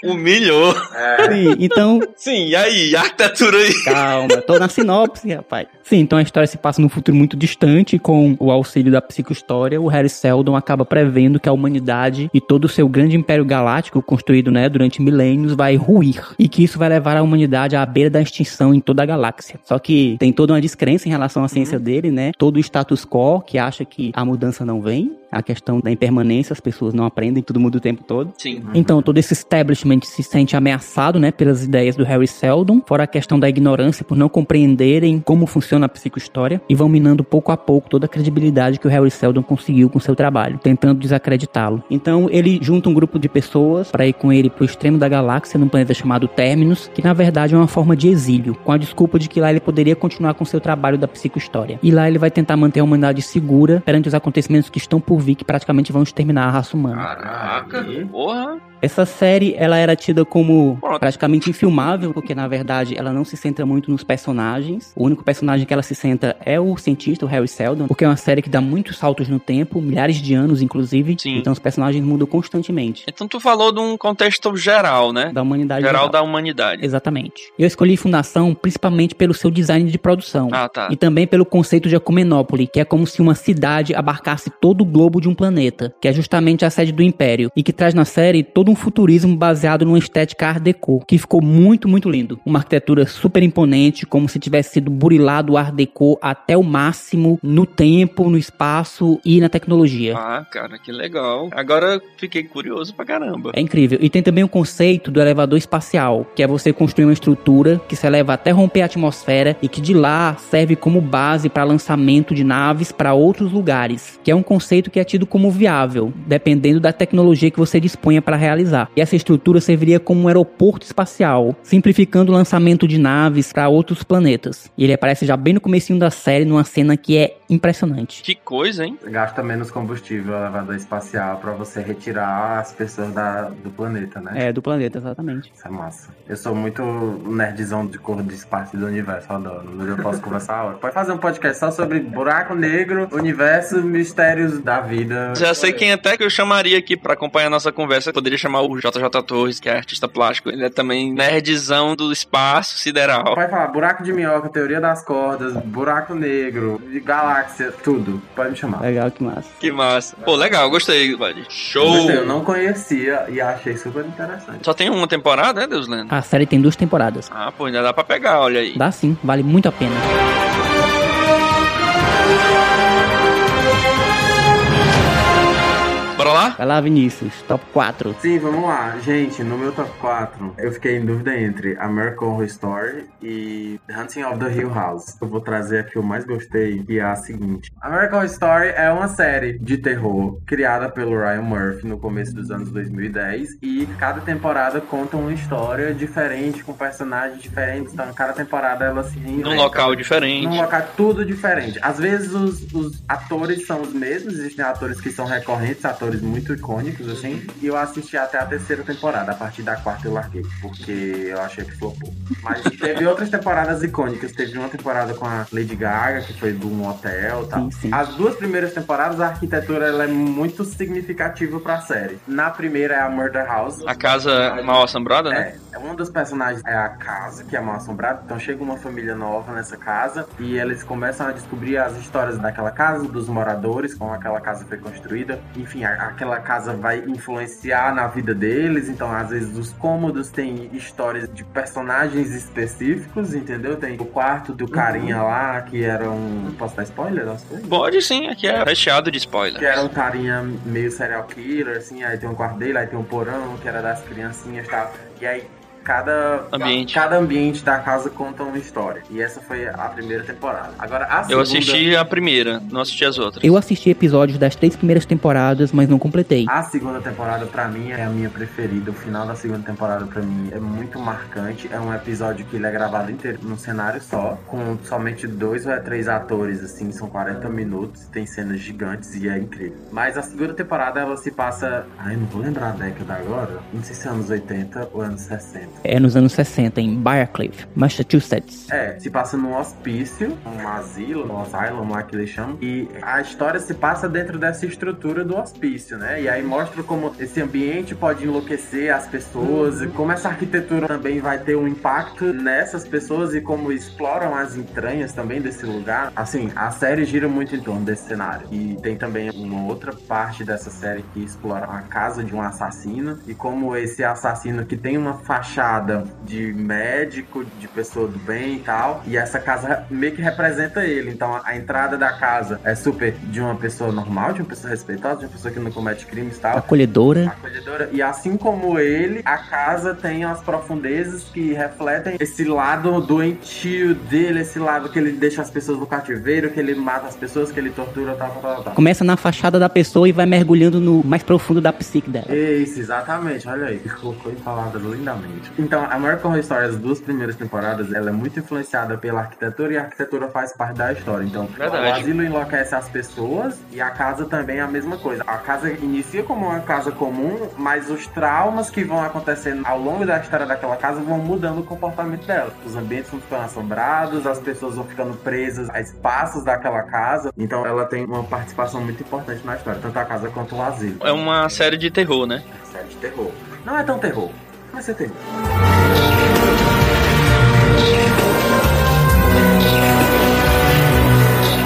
Humilhou. É. Sim, então Sim, e aí? A arquitetura aí? Calma, tô na sinopse, rapaz. Sim, então a história se passa num futuro muito distante, com o auxílio da psicohistória, o Harry Seldon acaba prevendo que a humanidade e todo o seu grande império galáctico, construído né, durante milênios, vai ruir. E que isso vai levar a humanidade à beira da extinção em toda a galáxia. Só que tem toda uma descrença em relação à ciência dele, né? Todo o status quo que acha que a mudança não vem, a questão da impermanência, as pessoas não aprendem, tudo muda o tempo todo. Sim. Então, todo esse establishment se sente ameaçado, né, pelas ideias do Harry Seldon, fora a questão da ignorância por não compreenderem como funciona a psicohistória e vão minando pouco a pouco toda a credibilidade que o Harry Seldon conseguiu com seu trabalho, tentando desacreditá-lo. Então, ele junta um grupo de pessoas para ir com ele pro extremo da galáxia, num planeta chamado Terminus, que na verdade é uma forma de exílio, com a desculpa de que lá ele poderia continuar com seu trabalho da psicohistória. E lá ele vai tentar manter a humanidade segura perante os acontecimentos que estão por vir, que praticamente vão exterminar a raça humana. Caraca. Porra. Essa série, ela era tida como praticamente infilmável, porque na verdade ela não se centra muito nos personagens. O único personagem que ela se centra é o cientista, o Harry Seldon, porque é uma série que dá muitos saltos no tempo, milhares de anos inclusive. Sim. Então os personagens mudam constantemente. Então tu falou de um contexto geral, né? Da humanidade Geral geral. da humanidade. Exatamente. Eu escolhi Fundação principalmente pelo seu design de produção. Ah, tá. E também pelo conceito de Acumenópole, que é como se uma cidade abarcasse todo o globo de um planeta, que é justamente a sede do Império, e que traz na série todo um futurismo baseado numa estética Art que ficou muito, muito lindo. Uma arquitetura super imponente, como se tivesse sido burilado o Art até o máximo no tempo, no espaço e na tecnologia. Ah, cara, que legal. Agora fiquei curioso pra caramba. É incrível. E tem também o conceito do elevador espacial, que é você construir uma estrutura que se eleva até romper a atmosfera e que de lá serve como base para lançamento de naves para outros lugares, que é um conceito que é tido como viável, dependendo da tecnologia que você disponha para realizar. E essa estrutura serviria como um aeroporto espacial, simplificando o lançamento de naves para outros planetas. E ele aparece já bem no comecinho da série, numa cena que é impressionante. Que coisa, hein? Gasta menos combustível o elevador espacial pra você retirar as pessoas da, do planeta, né? É, do planeta, exatamente. Isso é massa. Eu sou muito nerdzão de cor de espaço e do universo, adoro. Mas eu posso conversar a hora. Pode fazer um podcast só sobre buraco negro, universo, mistérios da vida. Já sei quem até que eu chamaria aqui pra acompanhar a nossa conversa. Poderia chamar o JJ Torres, que é artista plástico. Ele é também nerdzão do espaço sideral. Pode falar buraco de minhoca, teoria das cordas, buraco negro, galáxia, tudo. Pode me chamar. Legal, que massa. Que massa. Pô, legal, gostei, Bud. Show! Gostei, Eu não conhecia e achei super interessante. Só tem uma temporada, né, Deus Lendo? A série tem duas temporadas. Ah, pô, ainda dá pra pegar, olha aí. Dá sim, vale muito a pena. Bora falar? Vai lá, Vinícius. Top 4. Sim, vamos lá. Gente, no meu top 4, eu fiquei em dúvida entre American Horror Story e Hunting of the Hill House. Eu vou trazer aqui o mais gostei, que é a seguinte. American Horror Story é uma série de terror criada pelo Ryan Murphy no começo dos anos 2010 e cada temporada conta uma história diferente, com personagens diferentes. Então, cada temporada ela se reinventa. Num local diferente. Num local tudo diferente. Às vezes os, os atores são os mesmos, existem atores que são recorrentes, atores muito icônicos, assim. E eu assisti até a terceira temporada. A partir da quarta eu larguei, porque eu achei que flopou. Mas teve outras temporadas icônicas. Teve uma temporada com a Lady Gaga, que foi de um hotel e tal. Sim, sim. As duas primeiras temporadas, a arquitetura ela é muito significativa pra série. Na primeira é a Murder House. A casa mal assombrada, né? É, um dos personagens é a casa, que é mal assombrada. Então chega uma família nova nessa casa e eles começam a descobrir as histórias daquela casa, dos moradores, como aquela casa foi construída. Enfim, a- aquela casa vai influenciar na vida deles. Então, às vezes, os cômodos têm histórias de personagens específicos, entendeu? Tem o quarto do carinha lá, que era um. Posso dar spoiler? Pode sim, aqui é recheado de spoiler. Que era um carinha meio serial killer, assim, aí tem um quarto dele, aí tem um porão, que era das criancinhas e tal. E aí cada Ambiente. cada ambiente da casa conta uma história. E essa foi a primeira temporada. Agora a Eu segunda... assisti a primeira, não assisti as outras. Eu assisti episódios das três primeiras temporadas, mas não completei. A segunda temporada pra mim é a minha preferida. O final da segunda temporada pra mim é muito marcante. É um episódio que ele é gravado inteiro num cenário só, com somente dois ou três atores, assim, são 40 minutos, tem cenas gigantes e é incrível. Mas a segunda temporada ela se passa, ai, não vou lembrar a década agora. Não sei se é anos 80 ou anos 60. É nos anos 60, em Briarcliff, Massachusetts. É, se passa num hospício, um asilo, um asylum lá que eles chamam. E a história se passa dentro dessa estrutura do hospício, né? E aí mostra como esse ambiente pode enlouquecer as pessoas, e como essa arquitetura também vai ter um impacto nessas pessoas e como exploram as entranhas também desse lugar. Assim, a série gira muito em torno desse cenário. E tem também uma outra parte dessa série que explora a casa de um assassino e como esse assassino que tem uma fachada de médico, de pessoa do bem e tal, e essa casa meio que representa ele. Então a entrada da casa é super de uma pessoa normal, de uma pessoa respeitosa, de uma pessoa que não comete crimes e tal. Acolhedora. Acolhedora. E assim como ele, a casa tem as profundezas que refletem esse lado doentio dele, esse lado que ele deixa as pessoas no cativeiro, que ele mata as pessoas, que ele tortura, tal, tal, tal, tal. Começa na fachada da pessoa e vai mergulhando no mais profundo da psique dela. Isso, exatamente. Olha aí, colocou em palavras lindamente. Então, a American Horror Story, as duas primeiras temporadas, ela é muito influenciada pela arquitetura e a arquitetura faz parte da história. Então, Verdade. o asilo enlouquece as pessoas e a casa também é a mesma coisa. A casa inicia como uma casa comum, mas os traumas que vão acontecendo ao longo da história daquela casa vão mudando o comportamento dela. Os ambientes vão ficando assombrados, as pessoas vão ficando presas a espaços daquela casa. Então, ela tem uma participação muito importante na história, tanto a casa quanto o asilo. É uma série de terror, né? Série de terror. Não é tão terror, mas é terror.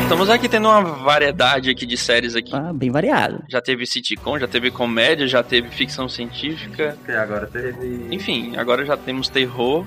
Estamos aqui tendo uma variedade aqui de séries aqui. Ah, bem variado. Já teve sitcom, já teve comédia, já teve ficção científica. E agora teve. Enfim, agora já temos terror.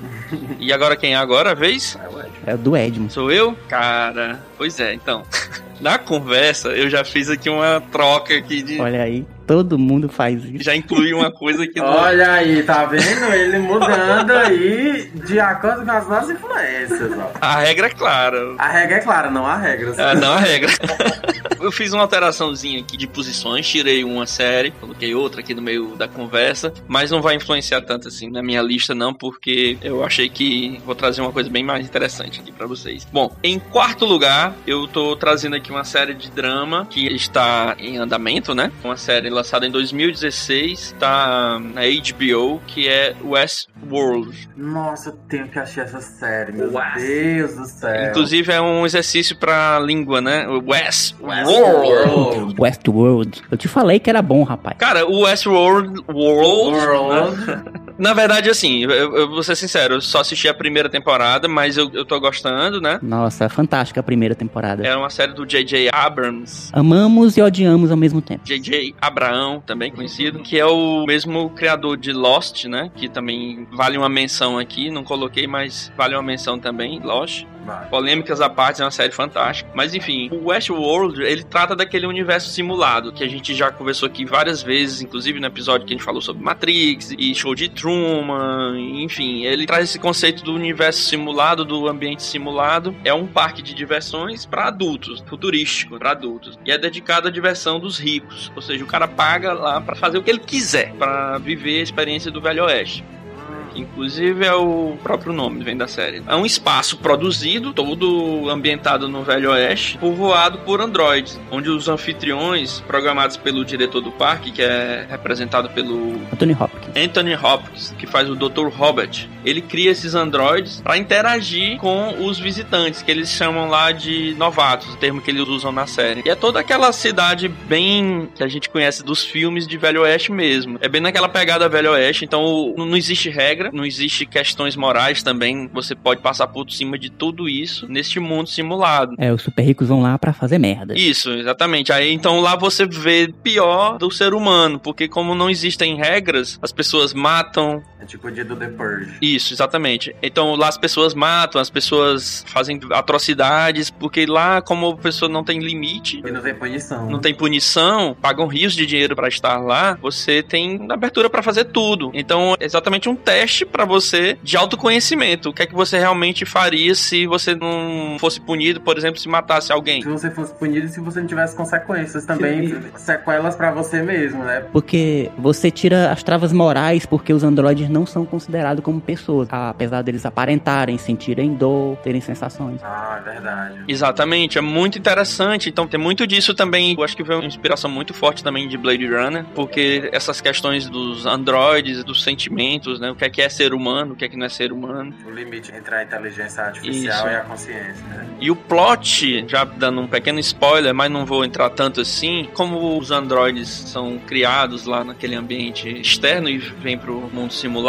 E agora quem é agora, a vez? É o Ed. É o do Edmund. Sou eu? Cara, pois é, então. Na conversa, eu já fiz aqui uma troca aqui de. Olha aí, todo mundo faz isso. Já incluí uma coisa que não. Olha aí, tá vendo? Ele mudando aí de acordo com as nossas influências, ó. A regra é clara. A regra é clara, não há regras. Ah, não a regra. eu fiz uma alteraçãozinha aqui de posições, tirei uma série, coloquei outra aqui no meio da conversa, mas não vai influenciar tanto assim na minha lista não, porque eu achei que vou trazer uma coisa bem mais interessante aqui pra vocês. Bom, em quarto lugar, eu tô trazendo aqui uma série de drama que está em andamento, né? Uma série lançada em 2016, tá na HBO, que é Westworld. Nossa, eu tenho que achar essa série, meu Deus do céu. Inclusive é um exercício pra língua, né? Westworld. Westworld. Westworld. Eu te falei que era bom, rapaz. Cara, o Westworld World, World. né? Na verdade, assim, eu, eu vou ser sincero, eu só assisti a primeira temporada, mas eu, eu tô gostando, né? Nossa, é fantástica a primeira temporada. É uma série do J.J. Abrams, Amamos e odiamos ao mesmo tempo. J.J. Abraão, também conhecido, que é o mesmo criador de Lost, né? Que também vale uma menção aqui, não coloquei, mas vale uma menção também, Lost. Polêmicas à parte, é uma série fantástica. Mas enfim, o Westworld, ele trata daquele universo simulado, que a gente já conversou aqui várias vezes, inclusive no episódio que a gente falou sobre Matrix e show de Truman, enfim, ele traz esse conceito do universo simulado, do ambiente simulado. É um parque de diversões para adultos, futurístico para adultos. E é dedicado à diversão dos ricos, ou seja, o cara paga lá para fazer o que ele quiser, para viver a experiência do Velho Oeste inclusive é o próprio nome, vem da série. É um espaço produzido, todo ambientado no Velho Oeste, povoado por androides, onde os anfitriões, programados pelo diretor do parque, que é representado pelo Anthony Hopkins. Anthony Hopkins, que faz o Dr. Robert, ele cria esses androides para interagir com os visitantes, que eles chamam lá de novatos, o termo que eles usam na série. E é toda aquela cidade bem que a gente conhece dos filmes de Velho Oeste mesmo. É bem naquela pegada Velho Oeste, então não existe regra, não existe questões morais também, você pode passar por cima de tudo isso neste mundo simulado. É, os super ricos vão lá para fazer merda. Isso, exatamente. Aí então lá você vê pior do ser humano, porque como não existem regras, as pessoas matam. É tipo o dia do The Purge. Isso, exatamente. Então lá as pessoas matam, as pessoas fazem atrocidades, porque lá como a pessoa não tem limite, E não tem punição. não tem punição, pagam rios de dinheiro para estar lá, você tem abertura para fazer tudo. Então, é exatamente um teste para você de autoconhecimento. O que é que você realmente faria se você não fosse punido, por exemplo, se matasse alguém? Se você fosse punido e se você não tivesse consequências também, sequelas pra você mesmo, né? Porque você tira as travas morais porque os androides não são considerados como pessoas, apesar deles aparentarem, sentirem dor, terem sensações. Ah, é verdade. Exatamente, é muito interessante. Então tem muito disso também. Eu acho que veio uma inspiração muito forte também de Blade Runner, porque essas questões dos androides, dos sentimentos, né? O que é que é ser humano, o que é que não é ser humano. O limite entre a inteligência artificial Isso. e a consciência, né? E o plot, já dando um pequeno spoiler, mas não vou entrar tanto assim, como os androides são criados lá naquele ambiente externo e vêm pro mundo simulado,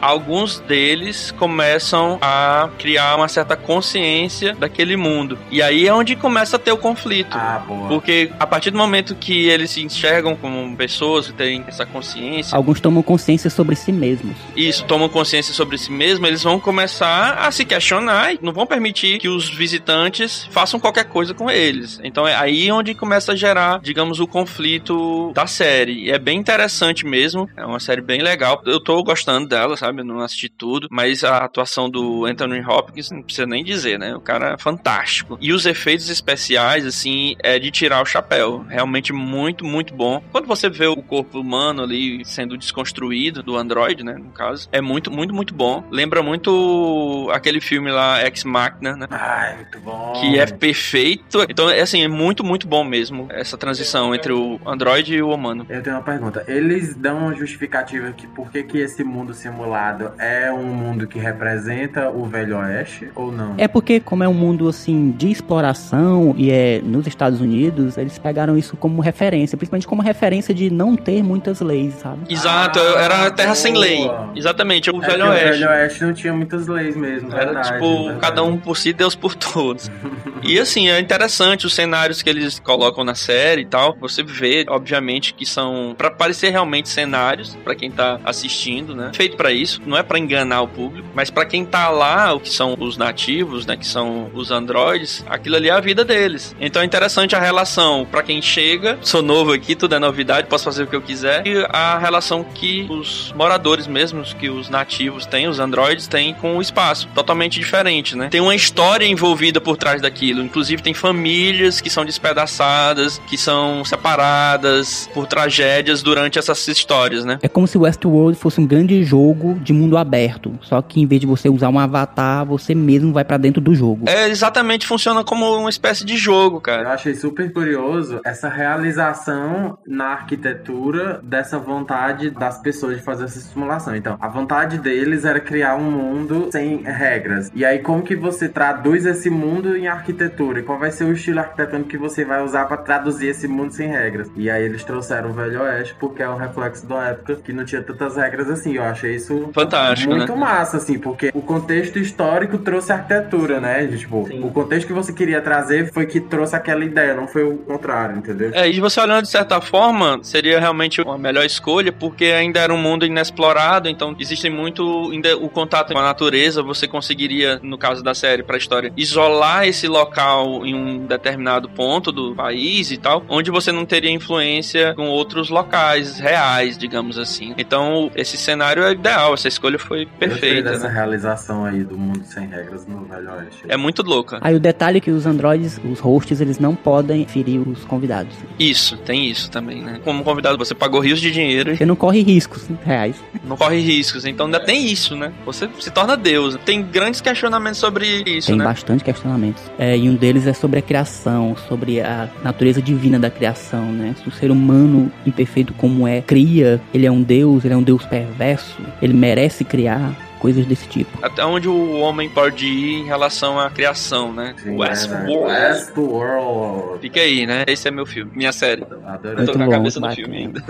alguns deles começam a criar uma certa consciência daquele mundo. E aí é onde começa a ter o conflito. Ah, boa. Porque a partir do momento que eles se enxergam como pessoas que têm essa consciência, Alguns tomam consciência sobre si mesmos. isso, tomam consciência sobre si mesmo, eles vão começar a se questionar e não vão permitir que os visitantes façam qualquer coisa com eles. Então é aí onde começa a gerar, digamos, o conflito da série. E é bem interessante mesmo, é uma série bem legal. Eu tô gostando dela, sabe? Eu não assisti tudo, mas a atuação do Anthony Hopkins não precisa nem dizer, né? O cara é fantástico. E os efeitos especiais, assim, é de tirar o chapéu. Realmente muito, muito bom. Quando você vê o corpo humano ali sendo desconstruído do Android, né? No caso, é muito, muito, muito bom. Lembra muito aquele filme lá, Ex Machina, né? Ai, muito bom. Que é perfeito. Então, é assim, é muito, muito bom mesmo essa transição entre o Android e o humano. Eu tenho uma pergunta. Eles dão uma justificativa que por que, que esse mundo simulado é um mundo que representa o Velho Oeste ou não? É porque, como é um mundo assim de exploração e é nos Estados Unidos, eles pegaram isso como referência, principalmente como referência de não ter muitas leis, sabe? Exato, Ah, era a terra sem lei. boa. Exatamente, o É Velho Oeste. O Velho Oeste não tinha muitas leis mesmo, Era verdade, tipo, verdade. cada um por si, Deus por todos. e assim, é interessante os cenários que eles colocam na série e tal. Você vê, obviamente, que são pra parecer realmente cenários pra quem tá assistindo, né? Feito pra isso, não é pra enganar o público, mas pra quem tá lá, o que são os nativos, né, que são os androides, aquilo ali é a vida deles. Então é interessante a relação pra quem chega, sou novo aqui, tudo é novidade, posso fazer o que eu quiser, e a relação que os moradores mesmos, que os nativos têm, os androides têm com o espaço, totalmente diferente, né? Tem uma história envolvida por trás daquilo, inclusive tem famílias que são despedaçadas, que são separadas por tragédias durante essas histórias, né? É como se Westworld fosse um grande jogo de mundo aberto, só que em vez de você usar um avatar, você mesmo vai pra dentro do jogo. É exatamente funciona como uma espécie de jogo, Eu cara. achei super curioso essa realização na arquitetura dessa vontade das pessoas de fazer essa simulação. Então, a vontade deles era criar um mundo sem regras. E aí, como que você traduz esse mundo em arquitetura? arquitetura e qual vai ser o estilo arquitetônico que você vai usar para traduzir esse mundo sem regras. E aí eles trouxeram o Velho Oeste porque é um reflexo da época que não tinha tantas regras assim. Eu achei isso Fantástico, muito né? massa, assim, porque o contexto histórico trouxe arquitetura, né? Tipo, Sim. o contexto que você queria trazer foi que trouxe aquela ideia, não foi o contrário, entendeu? É, e você olhando de certa forma, seria realmente uma melhor escolha, porque ainda era um mundo inexplorado, então existe muito ainda o contato com a natureza, você conseguiria, no caso da série pra história, isolar esse local em um determinado ponto do país e tal, onde você não teria influência com outros locais reais, digamos assim. Então, esse cenário é ideal, essa escolha foi perfeita, dessa né? realização aí do mundo sem regras no Velho Oeste. É muito louca. Aí o detalhe é que os androides, os hosts, eles não podem ferir os convidados. Isso, tem isso também, né? Como convidado, você pagou rios de dinheiro Você não corre riscos reais. não corre riscos. Então ainda tem isso, né? Você se torna Deus. Tem grandes questionamentos sobre isso, Tem né? bastante questionamentos. É, e um deles é sobre a criação, sobre a natureza divina da criação, né? Se o ser humano, imperfeito como é, cria, ele é um deus, ele é um deus perverso, ele merece criar, coisas desse tipo. Até onde o homem pode ir em relação à criação, né? Sim, Westworld. é? Westworld. Fica aí, né? Esse é meu filme, minha série. Adorei. Eu tô Muito na bom, cabeça do bacana. filme ainda.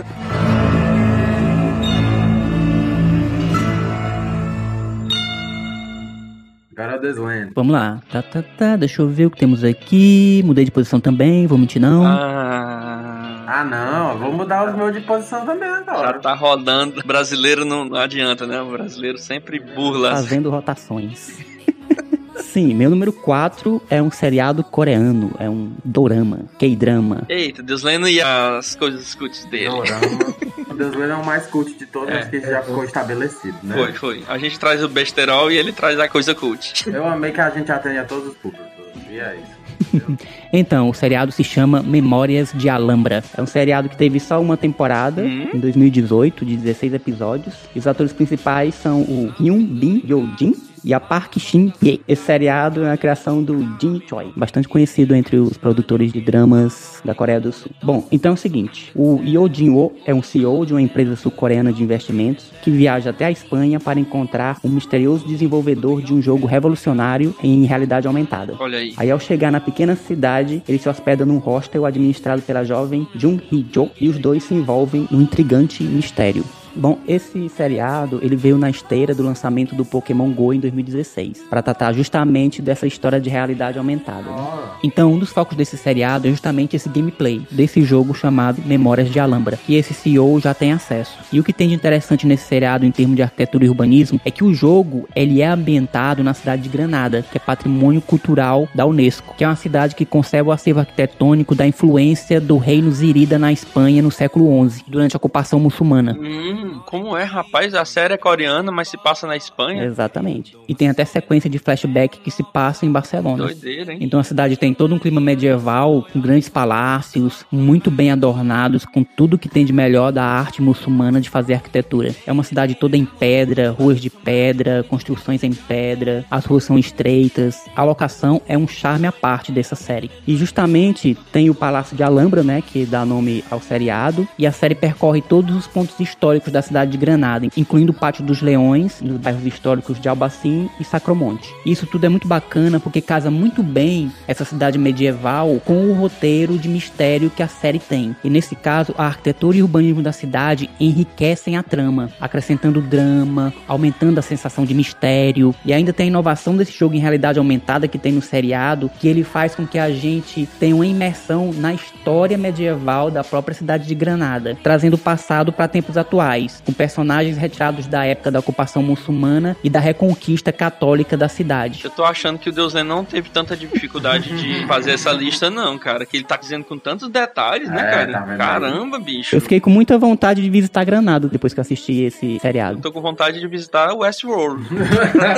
Paradise Land. Vamos lá. Tá, tá, tá. Deixa eu ver o que temos aqui. Mudei de posição também, vou mentir não. Ah, Ah, não, vou mudar os meus de posição também já agora. tá rodando. Brasileiro não, não adianta, né? O brasileiro sempre burla. Fazendo rotações. Sim, meu número 4 é um seriado coreano, é um dorama, K-drama. Eita, Deus lendo e as coisas cuts dele. Dorama. O Deus Land é o mais cult de todos, É. que já ficou estabelecido, né? Foi, foi. A gente traz o besterol e ele traz a coisa cult. Eu amei que a gente atende a todos os públicos. E é isso. Então, o seriado se chama Memórias de Alhambra. É um seriado que teve só uma temporada, Hum. em 2018, de 16 episódios. E os atores principais são o Hyun Bin Yo-jin e a Park Shin Hye. Esse seriado é a criação do Jin Choi, bastante conhecido entre os produtores de dramas da Coreia do Sul. Bom, então é o seguinte, o Yo Jin-wo é um CEO de uma empresa sul-coreana de investimentos que viaja até a Espanha para encontrar um misterioso desenvolvedor de um jogo revolucionário em realidade aumentada. Olha aí. Aí ao chegar na pequena cidade, ele se hospeda num hostel administrado pela jovem Jung Hee-jo e os dois se envolvem num intrigante mistério. Bom, esse seriado ele veio na esteira do lançamento do Pokémon Go em 2016, para tratar justamente dessa história de realidade aumentada. né? Então, um dos focos desse seriado é justamente esse gameplay desse jogo chamado Memórias de Alhambra, que esse CEO já tem acesso. E o que tem de interessante nesse seriado em termos de arquitetura e urbanismo é que o jogo ele é ambientado na cidade de Granada, que é patrimônio cultural da UNESCO, que é uma cidade que conserva o acervo arquitetônico da influência do reino Zirida na Espanha no século XI, durante a ocupação muçulmana. Hum, como é, rapaz? A série é coreana, mas se passa na Espanha? Exatamente. E tem até sequência de flashback que se passa em Barcelona. Doideira, hein? Então a cidade tem todo um clima medieval, com grandes palácios, muito bem adornados, com tudo que tem de melhor da arte muçulmana de fazer arquitetura. É uma cidade toda em pedra, ruas de pedra, construções em pedra, as ruas são estreitas. A locação é um charme à parte dessa série. E justamente tem o Palácio de Alhambra, né, que dá nome ao seriado, e a série percorre todos os pontos históricos da cidade de Granada, incluindo o Pátio dos Leões, nos bairros históricos de Albacim e Sacromonte. Isso tudo é muito bacana porque casa muito bem essa cidade medieval com o roteiro de mistério que a série tem. E nesse caso, a arquitetura e o urbanismo da cidade enriquecem a trama, acrescentando drama, aumentando a sensação de mistério. E ainda tem a inovação desse jogo em realidade aumentada que tem no seriado, que ele faz com que a gente tenha uma imersão na história medieval da própria cidade de Granada, trazendo o passado para tempos atuais, com personagens retirados da época da ocupação muçulmana e da reconquista católica da cidade. Eu tô achando que o Deus não teve tanta dificuldade de fazer essa lista, não, cara. Que ele tá dizendo com tantos detalhes, né, É, cara? tá? Caramba, bicho. Eu fiquei com muita vontade de visitar Granada depois que eu assisti esse seriado. Tô com vontade de visitar Westworld.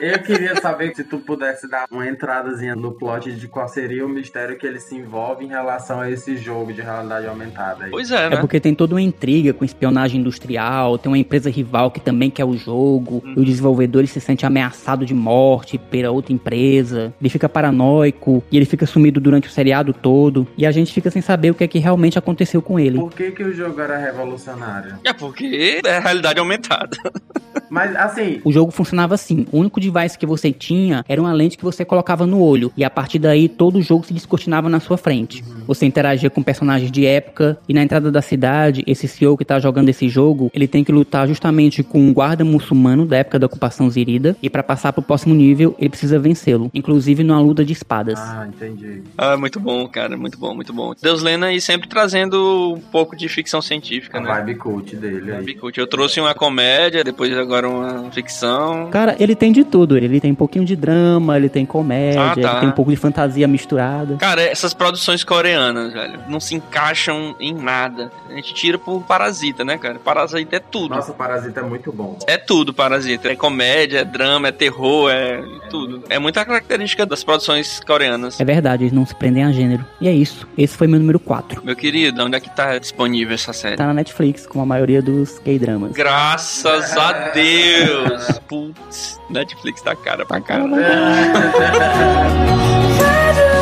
Eu queria saber se tu pudesse dar uma entradazinha no plot de qual seria o mistério que ele se envolve em relação a esse jogo de realidade aumentada aí. Pois é, É né? porque tem toda uma intriga com espionagem industrial, tem uma empresa rival que também quer o jogo, e o desenvolvedor ele se sente ameaçado de morte pela outra empresa, ele fica paranoico e ele fica sumido durante o seriado todo, e a gente fica sem saber o que é que realmente aconteceu com ele. Por que, que o jogo era revolucionário? É porque é a realidade aumentada. Mas assim, O jogo funcionava assim: o único device que você tinha era uma lente que você colocava no olho, e a partir daí todo o jogo se descortinava na sua frente. Você interagia com personagens de época, e na entrada da cidade, esse CEO que tá jogando esse jogo, ele tem que lutar justamente com um guarda muçulmano da época da ocupação zirida, e pra passar pro próximo nível, ele precisa vencê-lo, inclusive numa luta de espadas. ah, entendi. Ah, muito bom, cara, muito bom, muito bom. Deus Lena aí sempre trazendo um pouco de ficção científica, A né? vibe cult dele aí. Bicut. Eu trouxe uma comédia, depois agora uma ficção. Cara, ele tem de tudo. Ele tem um pouquinho de drama, ele tem comédia, Ah, tá. ele tem um pouco de fantasia misturada. Cara, essas produções coreanas, velho, não se encaixam em nada. A gente tira por Parasita, né, cara? Parasita é tudo. Nossa, o Parasita é muito bom. É tudo Parasita. É comédia, é drama, é terror, é tudo. É muita característica das produções coreanas. É verdade, eles não se prendem a gênero. E é isso. Esse foi meu número 4. Meu querido, onde é que tá disponível essa série? Tá na Netflix, como a maioria dos K-dramas. Graças a Deus! Putz, Netflix tá cara pra caralho.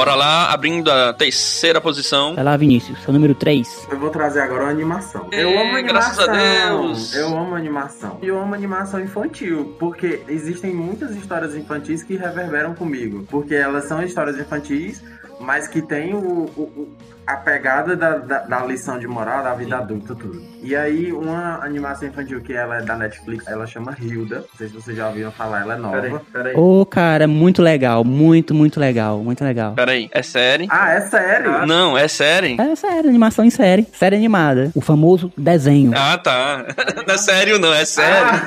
Bora lá, abrindo a terceira posição. Vai lá, Vinícius, seu número 3. Eu vou trazer agora uma animação. É, Eu amo graças animação. a Deus. Eu amo animação. E eu amo animação infantil, porque existem muitas histórias infantis que reverberam comigo. Porque elas são histórias infantis, mas que tem o, o- o- a pegada da, da, da lição de moral da vida adulta, tudo. E aí, uma animação infantil que ela é da Netflix, ela chama Hilda. Não sei se vocês já ouviram falar, ela é nova. Peraí, peraí. Ô, cara, muito legal. Muito, muito legal. Muito legal. Peraí, é série? Ah, é sério? Não, é série? É sério, animação em série. Série animada. O famoso desenho. Ah, tá. Não é sério, não, é sério.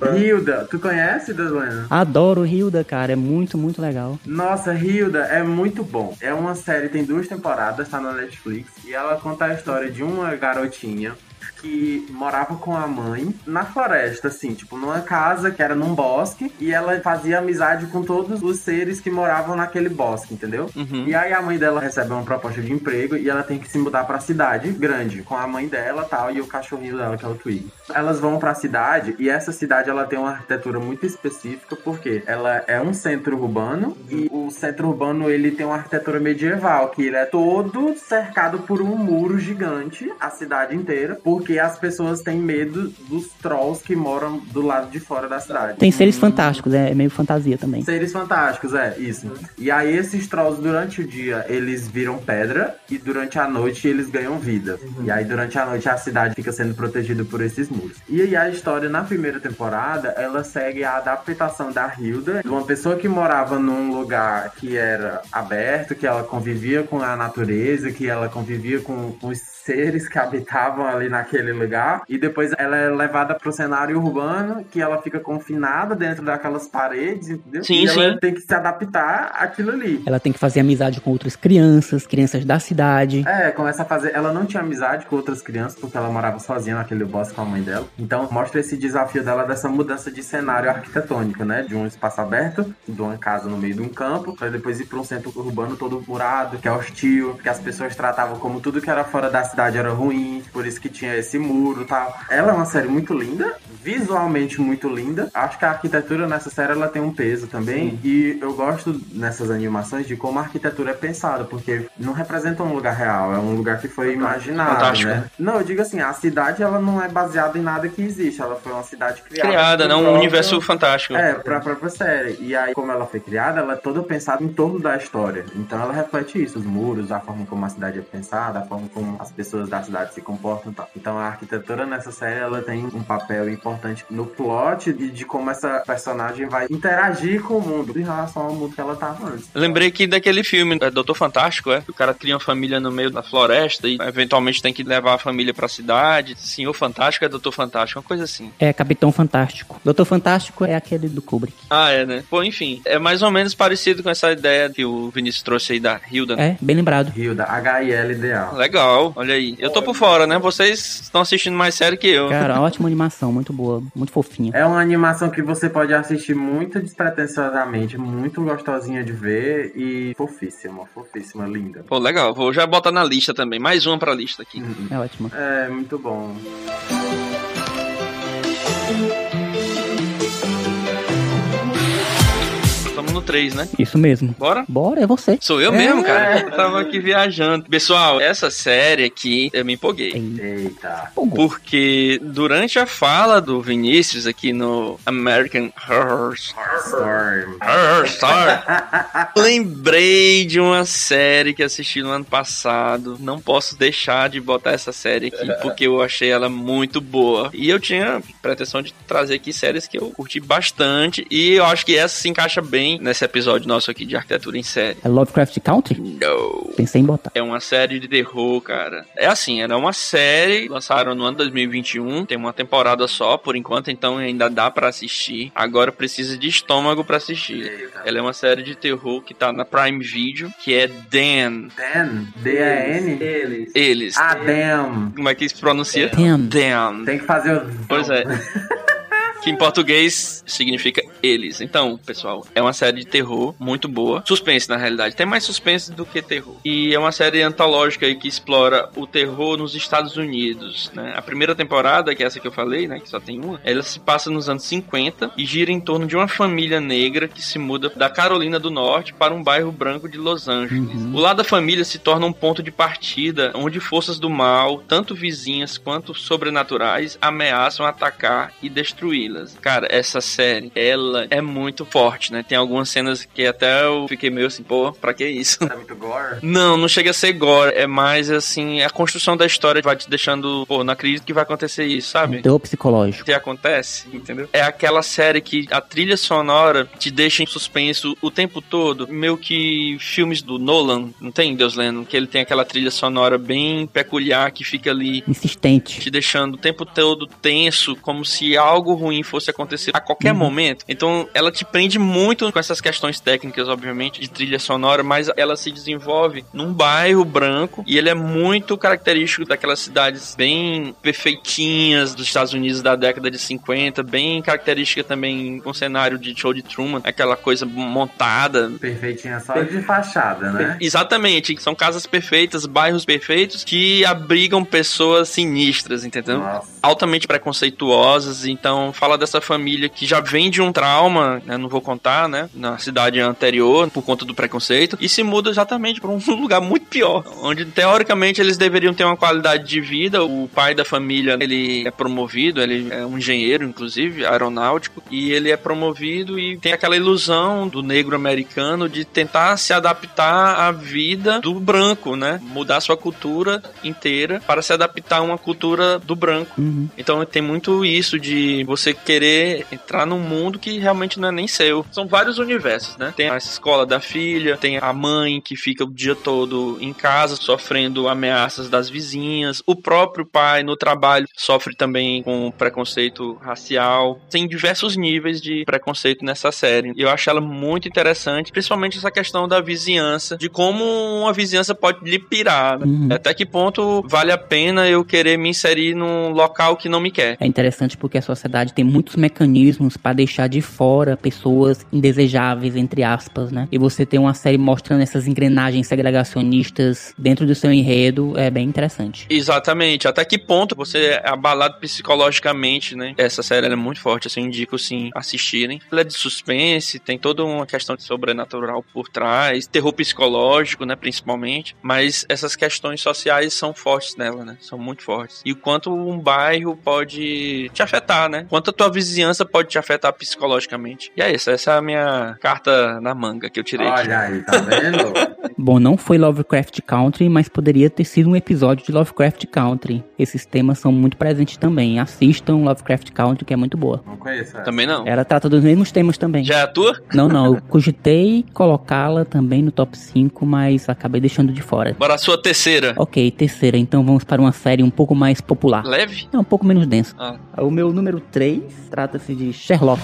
Ah, Hilda, tu conhece, Deslena? Adoro Hilda, cara. É muito, muito legal. Nossa, Hilda é muito bom. É uma série, tem duas temporadas, tá na Netflix. E ela conta a história de uma garotinha que morava com a mãe na floresta, assim, tipo, numa casa que era num bosque. E ela fazia amizade com todos os seres que moravam naquele bosque, entendeu? Uhum. E aí a mãe dela recebe uma proposta de emprego e ela tem que se mudar pra cidade grande, com a mãe dela tal, e o cachorrinho dela, que é o Twig. Elas vão pra cidade e essa cidade ela tem uma arquitetura muito específica, porque ela é um centro urbano e o centro urbano ele tem uma arquitetura medieval, que ele é todo cercado por um muro gigante, a cidade inteira, porque as pessoas têm medo dos trolls que moram do lado de fora da cidade. Tem seres fantásticos, é meio fantasia também. Seres fantásticos, é, isso. E aí esses trolls, durante o dia, eles viram pedra e durante a noite eles ganham vida. E aí durante a noite a cidade fica sendo protegida por esses muros. E aí a história na primeira temporada, ela segue a adaptação da Hilda, de uma pessoa que morava num lugar que era aberto, que ela convivia com a natureza, que ela convivia com os seres que habitavam ali naquele lugar e depois ela é levada pro cenário urbano que ela fica confinada dentro daquelas paredes, entendeu? Sim, e ela sim. tem que se adaptar àquilo ali. Ela tem que fazer amizade com outras crianças, crianças da cidade. É, começa a fazer. Ela não tinha amizade com outras crianças porque ela morava sozinha naquele bosque com a mãe dela. Então mostra esse desafio dela dessa mudança de cenário arquitetônico, né? De um espaço aberto, de uma casa no meio de um campo, pra depois ir pra um centro urbano todo murado, que é hostil, que as pessoas tratavam como tudo que era fora da cidade era ruim, por isso que tinha esse muro e tal. Ela é uma série muito linda, visualmente muito linda. Acho que a arquitetura nessa série ela tem um peso também. E eu gosto nessas animações de como a arquitetura é pensada, porque não representa um lugar real, é um lugar que foi imaginado, Fantástico. né? Não, eu digo assim, a cidade ela não é baseada em nada que existe, ela foi uma cidade criada. Criada, não um universo fantástico. é, pra própria série. E aí, como ela foi criada, ela é toda pensada em torno da história. Então ela reflete isso, os muros, a forma como a cidade é pensada, a forma como as pessoas da cidade se comportam e tal. Então a arquitetura nessa série, ela tem um papel importante no plot e de como essa personagem vai interagir com o mundo em relação ao mundo que ela tava antes. Lembrei que daquele filme, é Doutor Fantástico, é? O cara cria uma família no meio da floresta e eventualmente tem que levar a família pra cidade. Senhor Fantástico é Doutor Fantástico, uma coisa assim. É Capitão Fantástico. Doutor Fantástico é aquele do Kubrick. Ah, é, né? Pô, enfim, é mais ou menos parecido com essa ideia que o Vinícius trouxe aí da Hilda. né? É, bem lembrado. Hilda, H-I-L ideal. Legal, olha Olha aí. Eu tô por fora, né? Vocês estão assistindo mais série que eu. Cara, ótima animação, muito boa, muito fofinha. É uma animação que você pode assistir muito despretensiosamente, muito gostosinha de ver e fofíssima, fofíssima, linda. Pô, legal. Vou já botar na lista também. Mais uma pra lista aqui. É ótima. É, muito bom. Estamos no 3, né? Isso mesmo. Bora? Bora, é você. Sou eu mesmo, cara. Eu tava aqui viajando. Pessoal, essa série aqui, eu me empolguei. Eita. Porque durante a fala do Vinícius aqui no American. Horror Story, lembrei de uma série que assisti no ano passado. Não posso deixar de botar essa série aqui, porque eu achei ela muito boa. E eu tinha pretensão de trazer aqui séries que eu curti bastante. E eu acho que essa se encaixa bem nesse episódio nosso aqui de arquitetura em série. É Lovecraft Country? No. Pensei em botar. É uma série de terror, cara. É assim, era uma série, lançaram no ano 2021, tem uma temporada só por enquanto, então ainda dá pra assistir. Agora precisa de estômago pra assistir. Ela é uma série de terror que tá na Prime Video, que é Dan. Dan. D-A-N? Eles. Eles. Ah, damn. Como é que se pronuncia? Damn. Dan. Tem que fazer o... Pois é. Que em português significa eles. Então, pessoal, é uma série de terror muito boa. Suspense, na realidade. Tem mais suspense do que terror. E é uma série antológica que explora o terror nos Estados Unidos. Né? A primeira temporada, que é essa que eu falei, né? Que só tem uma, ela se passa nos anos 50 e gira em torno de uma família negra que se muda da Carolina do Norte para um bairro branco de Los Angeles. O lado da família se torna um ponto de partida onde forças do mal, tanto vizinhas quanto sobrenaturais, ameaçam atacar e destruí-las. Cara, essa série, ela é muito forte, né? Tem algumas cenas que até eu fiquei meio assim, pô, pra que isso? É muito gore? Não, não chega a ser gore, é mais assim, a construção da história vai te deixando, pô, não acredito que vai acontecer isso, sabe? Terror psicológico. que acontece, entendeu? É aquela série que a trilha sonora te deixa em suspenso o tempo todo, meio que filmes do Nolan, não tem Deus Lendo, que ele tem aquela trilha sonora bem peculiar que fica ali Insistente. te deixando o tempo todo tenso, como se algo ruim fosse acontecer a qualquer momento. Então, ela te prende muito com essas questões técnicas, obviamente, de trilha sonora, mas ela se desenvolve num bairro branco e ele é muito característico daquelas cidades bem perfeitinhas dos Estados Unidos da década de 50, bem característica também com o cenário de show de Truman, aquela coisa montada, Perfeitinha só de fachada, né? Exatamente, são casas perfeitas, bairros perfeitos que abrigam pessoas sinistras, entendeu? Nossa. Altamente preconceituosas, então fala dessa família que já vem de um trauma, né, não vou contar, né, na cidade anterior por conta do preconceito e se muda exatamente para um lugar muito pior, onde teoricamente eles deveriam ter uma qualidade de vida. O pai da família, ele é promovido, ele é um engenheiro inclusive, aeronáutico, e ele é promovido e tem aquela ilusão do negro americano de tentar se adaptar à vida do branco, né? Mudar sua cultura inteira para se adaptar a uma cultura do branco. Uhum. Então tem muito isso de você querer entrar num mundo que realmente não é nem seu. São vários universos, né? Tem a escola da filha, tem a mãe que fica o dia todo em casa sofrendo ameaças das vizinhas, o próprio pai no trabalho sofre também com preconceito racial. Tem diversos níveis de preconceito nessa série. E eu acho ela muito interessante, principalmente essa questão da vizinhança, de como uma vizinhança pode lhe pirar. né? Uhum. Até que ponto vale a pena eu querer me inserir num local que não me quer. É interessante porque a sociedade tem muitos mecanismos para deixar de fora pessoas indesejáveis, entre aspas, né? E você tem uma série mostrando essas engrenagens segregacionistas dentro do seu enredo é bem interessante. Exatamente. Até que ponto você é abalado psicologicamente, né? Essa série é muito forte, assim, eu indico sim assistirem. Ela é de suspense, tem toda uma questão de sobrenatural por trás, terror psicológico, né, principalmente, mas essas questões sociais são fortes nela, né? São muito fortes. E o quanto um bairro pode te afetar, né? Quanto tua vizinhança pode te afetar psicologicamente. E é isso, essa é a minha carta na manga que eu tirei. aqui. Olha aí, tá vendo? Bom, não foi Lovecraft Country, mas poderia ter sido um episódio de Lovecraft Country. Esses temas são muito presentes também. Assistam Lovecraft Country, que é muito boa. Não conheço essa. Também não. Ela trata dos mesmos temas também. Já é a tua? Não, não, eu cogitei colocá-la também no top 5, mas acabei deixando de fora. Bora a sua terceira. Ok, terceira, então vamos para uma série um pouco mais popular. Leve? É um pouco menos densa. Ah. O meu número 3 trata-se de Sherlock.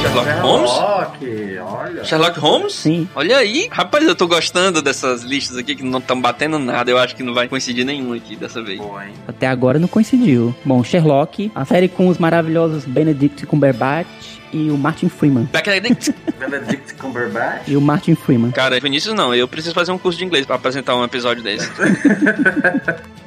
Sherlock Holmes? Sherlock, olha. Sherlock Holmes? Sim. Olha aí. Rapaz, eu tô gostando dessas listas aqui que não estão batendo nada. Eu acho que não vai coincidir nenhum aqui dessa vez. Boa, hein? Até agora não coincidiu. Bom, Sherlock, a série com os maravilhosos Benedict Cumberbatch e o Martin Freeman. Benedict. Benedict Cumberbatch. E o Martin Freeman. Cara, Vinícius não. Eu preciso fazer um curso de inglês pra apresentar um episódio desse.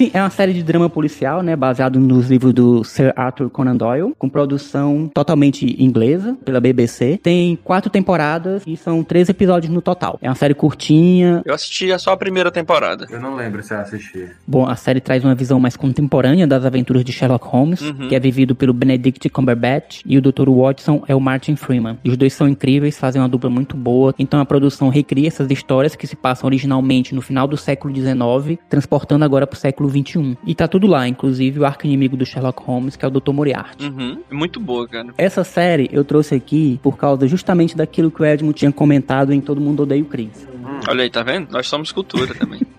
Sim, é uma série de drama policial, né, baseado nos livros do Sir Arthur Conan Doyle, com produção totalmente inglesa pela BBC. Tem quatro temporadas e são três episódios no total. É uma série curtinha. Eu assisti só a primeira temporada. Eu não lembro se eu assisti. Bom, a série traz uma visão mais contemporânea das aventuras de Sherlock Holmes, Uhum. que é vivido pelo Benedict Cumberbatch e o Dr. Watson é o Martin Freeman. E os dois são incríveis, fazem uma dupla muito boa. Então a produção recria essas histórias que se passam originalmente no final do século XIX, transportando agora pro século XXI. E tá tudo lá, inclusive o arco inimigo do Sherlock Holmes, que é o Dr. Moriarty. Uhum. Muito boa, cara. Essa série eu trouxe aqui por causa justamente daquilo que o Edmund tinha comentado em Todo Mundo Odeia o Chris. Olha aí, tá vendo? Nós somos cultura também.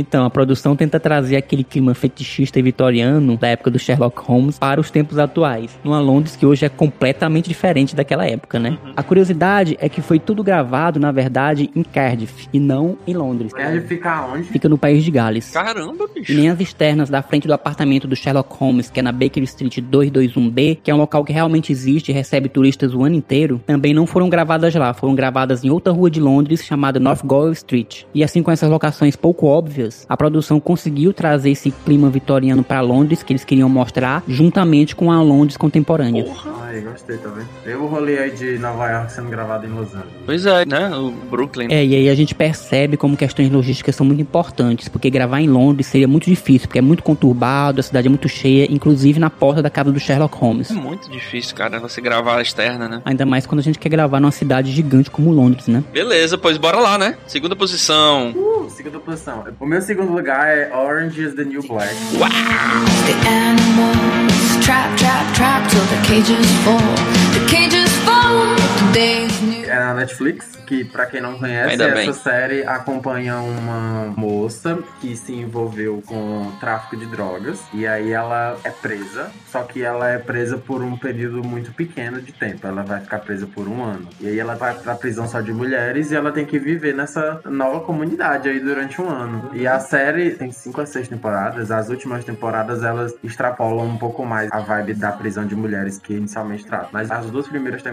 Então, a produção tenta trazer aquele clima fetichista e vitoriano da época do Sherlock Holmes para os tempos atuais, numa Londres que hoje é completamente diferente daquela época, né? A curiosidade é que foi tudo gravado, na verdade, em Cardiff e não em Londres. Quer ficar onde? Fica no país de Gales. Caramba, E bicho. nem as externas da frente do apartamento do Sherlock Holmes, que é na Baker Street 221B, que é um local que realmente existe e recebe turistas o ano inteiro, também não foram gravadas lá, foram gravadas em outra rua de Londres chamada North Gower Street. E assim com essas locações pouco óbvias, a produção conseguiu trazer esse clima vitoriano para Londres que eles queriam mostrar, juntamente com a Londres contemporânea. Ai, gostei, tá vendo? Eu o rolê aí de Nova York sendo gravado em Los Angeles. Pois é, né? O Brooklyn. É, e aí a gente percebe como questões logísticas são muito importantes, porque gravar em Londres seria muito difícil, porque é muito conturbado, a cidade é muito cheia, inclusive na porta da casa do Sherlock Holmes. É muito difícil, cara, você gravar a externa, né? Ainda mais quando a gente quer gravar numa cidade gigante como Londres, né? Beleza, pois bora lá, né? Segunda posição. Uh, segunda posição. O meu segundo lugar é Orange is the New Black. The animals trap, trap, trap till the cages fall. The cages fall. Today's new. É na Netflix, que pra quem não conhece, Ainda essa bem. série acompanha uma moça que se envolveu com tráfico de drogas. E aí ela é presa, só que ela é presa por um período muito pequeno de tempo. Ela vai ficar presa por um ano. E aí ela vai pra prisão só de mulheres e ela tem que viver nessa nova comunidade aí durante um ano. E a série tem cinco a seis temporadas. As últimas temporadas elas extrapolam um pouco mais a vibe da prisão de mulheres que inicialmente tratam. Mas as duas primeiras temporadas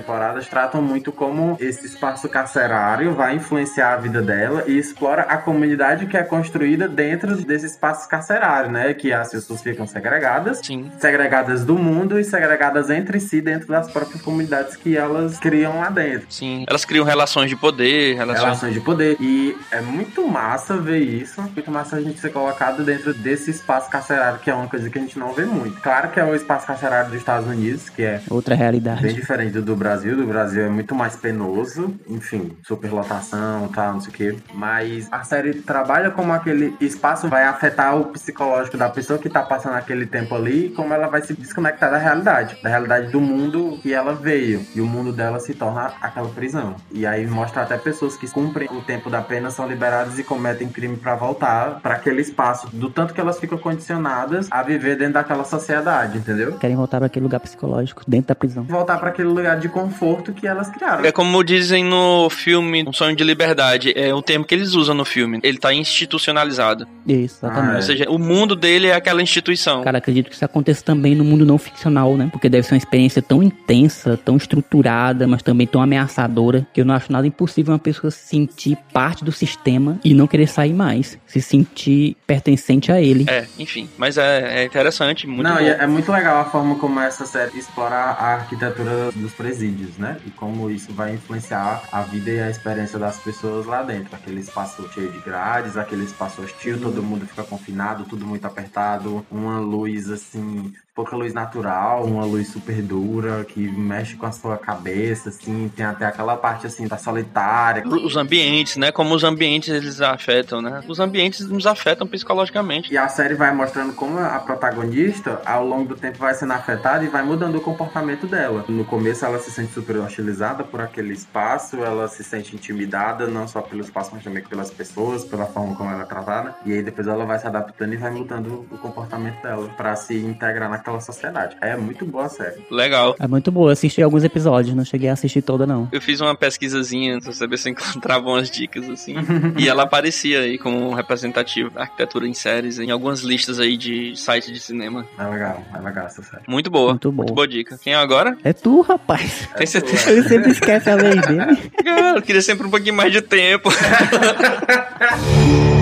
tratam muito como esse espaço carcerário vai influenciar a vida dela e explora a comunidade que é construída dentro desse espaço carcerário, né? Que as pessoas ficam segregadas Sim. segregadas do mundo e segregadas entre si dentro das próprias comunidades que elas criam lá dentro. Sim. Elas criam relações de poder, relações. Relações de poder. E é muito massa ver isso. Muito massa a gente ser colocado dentro desse espaço carcerário, que é uma coisa que a gente não vê muito. Claro que é o espaço carcerário dos Estados Unidos, que é Outra bem realidade. diferente do do Brasil. Do Brasil é muito mais penoso. Enfim, superlotação e tal, não sei o quê. Mas a série trabalha como aquele espaço vai afetar o psicológico da pessoa que tá passando aquele tempo ali como ela vai se desconectar da realidade. Da realidade do mundo que ela veio. E o mundo dela se torna aquela prisão. E aí mostra até pessoas que cumprem o tempo da pena, são liberadas e cometem crime pra voltar pra aquele espaço. Do tanto que elas ficam condicionadas a viver dentro daquela sociedade, entendeu? Querem voltar para aquele lugar psicológico dentro da prisão. voltar pra aquele lugar de conforto que elas criaram. É como dizem no filme Um Sonho de Liberdade, é o termo que eles usam no filme. Ele tá institucionalizado. Isso, exatamente. Ah, Ou seja, o mundo dele é aquela instituição. Cara, acredito que isso aconteça também no mundo não ficcional, né? Porque deve ser uma experiência tão intensa, tão estruturada, mas também tão ameaçadora, que eu não acho nada impossível uma pessoa se sentir parte do sistema e não querer sair mais. Se sentir pertencente a ele. É, enfim. Mas é, é interessante, muito Não, bom. e é, é muito legal a forma como essa série explora a arquitetura dos presídios, né? E como isso vai influenciar a vida e a experiência das pessoas lá dentro. Aquele espaço cheio de grades, aquele espaço hostil, todo mundo fica confinado, tudo muito apertado, uma luz assim, pouca luz natural, uma luz super dura que mexe com a sua cabeça, assim, tem até aquela parte assim da solitária. Os ambientes, né? Como os ambientes eles afetam, né? Os ambientes nos afetam psicologicamente. E a série vai mostrando como a protagonista, ao longo do tempo, vai sendo afetada e vai mudando o comportamento dela. No começo, ela se sente super hostilizada por aquele espaço, ela se sente intimidada, não só pelo espaço, mas também pelas pessoas, pela forma como ela é tratada. E aí depois ela vai se adaptando e vai mudando o comportamento dela para se integrar naquela sociedade. É muito boa a série. Legal. É muito boa. Eu assisti alguns episódios, não cheguei a assistir toda, não. Eu fiz uma pesquisazinha pra saber se eu encontrava umas dicas assim. e ela aparecia aí como representativo da arquitetura em séries em algumas listas aí de sites de cinema. É legal, é legal essa série. Muito boa. Muito boa. Muito boa dica. Quem é agora? É tu, rapaz. Tem certeza? Ele sempre esquece a vez dele. Cara, eu queria sempre um pouquinho mais de tempo.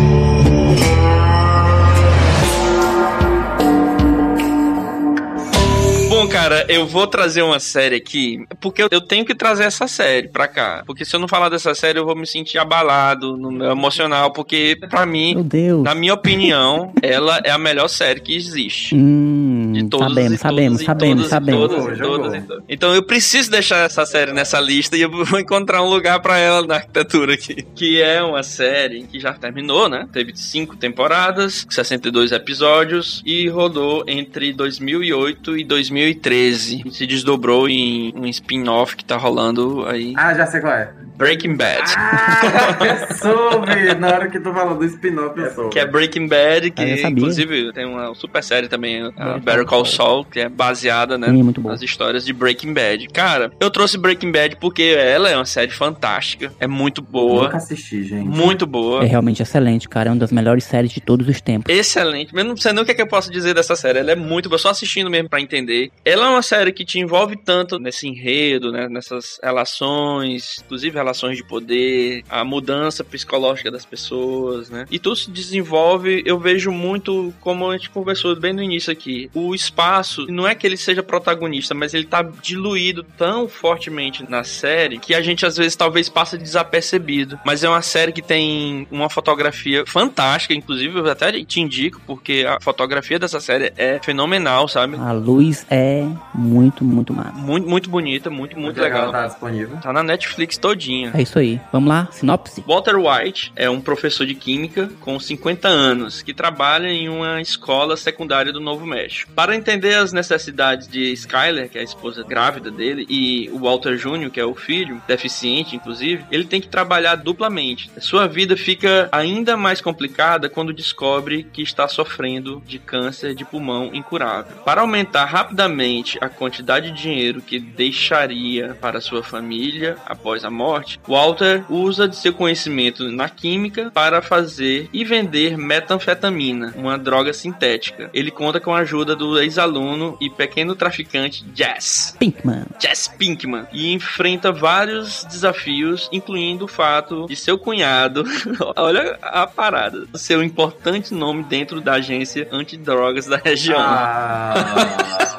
cara, eu vou trazer uma série aqui, porque eu- tenho que trazer essa série pra cá. Porque se eu não falar dessa série, eu vou me sentir abalado no meu emocional, porque pra mim, Meu Deus. na minha opinião, ela é a melhor série que existe. Hum, De todos sabemos, sabemos, sabemos, sabemos. Então eu preciso deixar essa série nessa lista e eu vou encontrar um lugar pra ela na arquitetura aqui. Que é uma série que já terminou, né? Teve cinco temporadas, 62 episódios e rodou entre 2008 e 2013. E se desdobrou em um spin-off que tá rolando aí. Ah, já sei qual é. Breaking Bad. Ah, eu soube! Na hora que tu falou do spin-off, eu soube. Que é Breaking Bad, que Ah, eu inclusive tem uma super série também, a Better Call Saul, que é baseada, né, bom. nas histórias de Breaking Bad. Cara, eu trouxe Breaking Bad porque ela é uma série fantástica, é muito boa, Nunca assisti, gente. muito boa. É realmente excelente, cara. É uma das melhores séries de todos os tempos. Excelente, mas não sei nem o que, é que eu posso dizer dessa série. Ela é muito boa, só assistindo mesmo pra entender. Ela é uma série que te envolve tanto nesse enredo, né, nessas relações, inclusive relações de poder, a mudança psicológica das pessoas, né? E tudo se desenvolve, eu vejo muito, como a gente conversou bem no início aqui, o espaço, não é que ele seja protagonista, mas ele tá diluído tão fortemente na série que a gente às vezes talvez passa desapercebido. Mas é uma série que tem uma fotografia fantástica, inclusive eu até te indico, porque a fotografia dessa série é fenomenal, sabe? A luz é muito, muito massa. Muito, muito bonita, muito, muito legal. Tá disponível. Tá na Netflix todinha. É isso aí. Vamos lá, sinopse. Walter White é um professor de química com 50 anos que trabalha em uma escola secundária do Novo México. Para entender as necessidades de Skyler, que é a esposa grávida dele, e o Walter Jr., que é o filho, deficiente inclusive, ele tem que trabalhar duplamente. Sua vida fica ainda mais complicada quando descobre que está sofrendo de câncer de pulmão incurável. Para aumentar rapidamente a quantidade de dinheiro que deixaria para sua família após a morte, Walter usa de seu conhecimento na química para fazer e vender metanfetamina, uma droga sintética. Ele conta com a ajuda do ex-aluno e pequeno traficante Jazz. Pinkman. Jess Pinkman e enfrenta vários desafios, incluindo o fato de seu cunhado, olha a parada, seu importante nome dentro da agência antidrogas da região. Ah,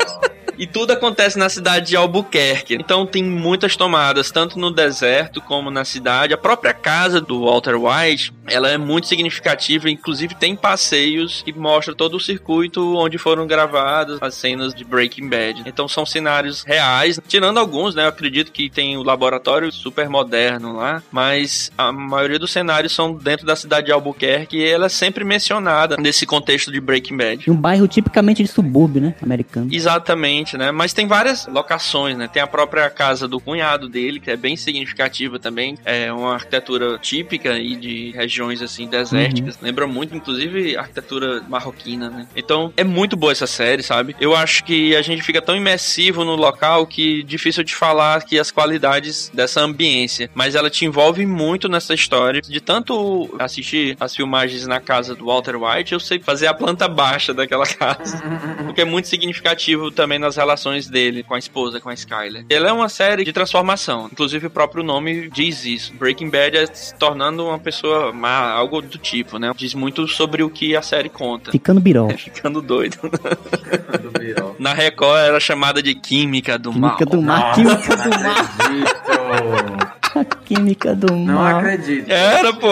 E tudo acontece na cidade de Albuquerque. Então tem muitas tomadas, tanto no deserto como na cidade. A própria casa do Walter White, ela é muito significativa. Inclusive tem passeios que mostra todo o circuito onde foram gravadas as cenas de Breaking Bad. Então são cenários reais, tirando alguns, né? Eu acredito que tem o laboratório super moderno lá, mas a maioria dos cenários são dentro da cidade de Albuquerque e ela é sempre mencionada nesse contexto de Breaking Bad. Um bairro tipicamente de subúrbio, né? Americano. Exatamente, né? Mas tem várias locações, né? Tem a própria casa do cunhado dele, que é bem significativa também. É uma arquitetura típica aí de regiões assim desérticas. Lembra muito, inclusive, a arquitetura marroquina, né? Então é muito boa essa série, sabe? Eu acho que a gente fica tão imersivo no local que difícil de falar que as qualidades dessa ambiência. Mas ela te envolve muito nessa história. De tanto assistir as filmagens na casa do Walter White, eu sei fazer a planta baixa daquela casa. Porque é muito significativo também nas relações dele com a esposa, com a Skyler. Ela é uma série de transformação. Inclusive o próprio nome diz isso. Breaking Bad é se tornando uma pessoa má, algo do tipo, né? Diz muito sobre o que a série conta. Ficando birol. É ficando doido. do Virol. Na Record era chamada de Química do Mal. Química do mar. Nossa, Química do não mar. acredito. Química do Não mal. acredito. Era, pô.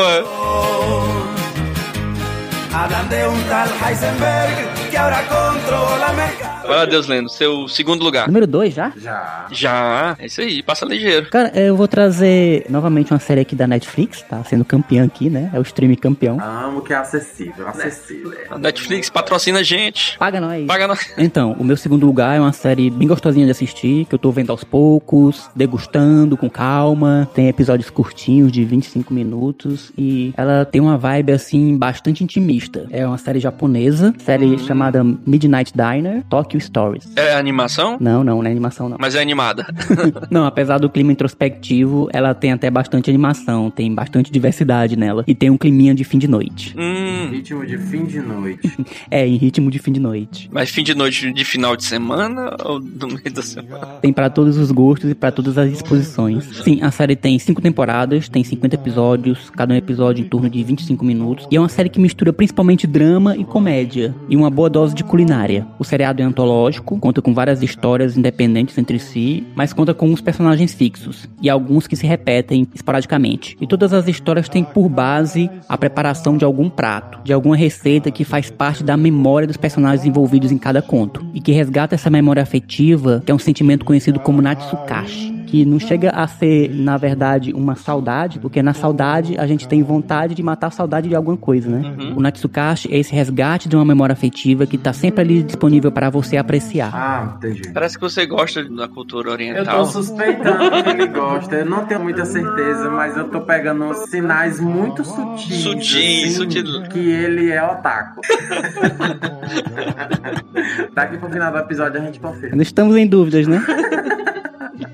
Hablan de un tal Heisenberg que ahora controla mercado. Vai lá, Deus lendo. Seu segundo lugar. Número 2 já? Já. Já. É isso aí. Passa ligeiro. Cara, eu vou trazer novamente uma série aqui da Netflix, tá sendo campeã aqui, né? É o stream campeão. Amo que é acessível, acessível. A Netflix patrocina a gente. Paga nós. Paga nós. Então, o meu segundo lugar é uma série bem gostosinha de assistir, que eu tô vendo aos poucos, degustando com calma. Tem episódios curtinhos de 25 minutos e ela tem uma vibe assim bastante intimista. É uma série japonesa, série chamada Midnight Diner, Tokyo Stories. É animação? Não, não, não é animação não. Mas é animada. Não, apesar do clima introspectivo, ela tem até bastante animação, tem bastante diversidade nela. E tem um climinha de fim de noite. hum. Ritmo de fim de noite. É, em ritmo de fim de noite. Mas fim de noite de final de semana ou no meio da semana? Tem pra todos os gostos e pra todas as disposições. Sim, a série tem cinco temporadas, tem 50 episódios, cada um episódio em torno de 25 minutos. E é uma série que mistura principalmente drama e comédia, e uma boa dose de culinária. O seriado é antológico, conta com várias histórias independentes entre si, mas conta com uns personagens fixos, e alguns que se repetem esporadicamente. E todas as histórias têm por base a preparação de algum prato, de alguma receita que faz parte da memória dos personagens envolvidos em cada conto, e que resgata essa memória afetiva, que é um sentimento conhecido como Natsukashi que não chega a ser, na verdade, uma saudade, porque na saudade a gente tem vontade de matar a saudade de alguma coisa, né? O Natsukashi é esse resgate de uma memória afetiva que tá sempre ali disponível para você apreciar. Ah, entendi. Parece que você gosta da cultura Eu oriental. tô suspeitando que ele gosta. Eu não tenho muita certeza, mas eu tô pegando uns sinais muito sutis. Sutis, assim, sutil. Que ele é otaku. Daqui pro final do episódio a gente confirma. Não estamos em dúvidas, né?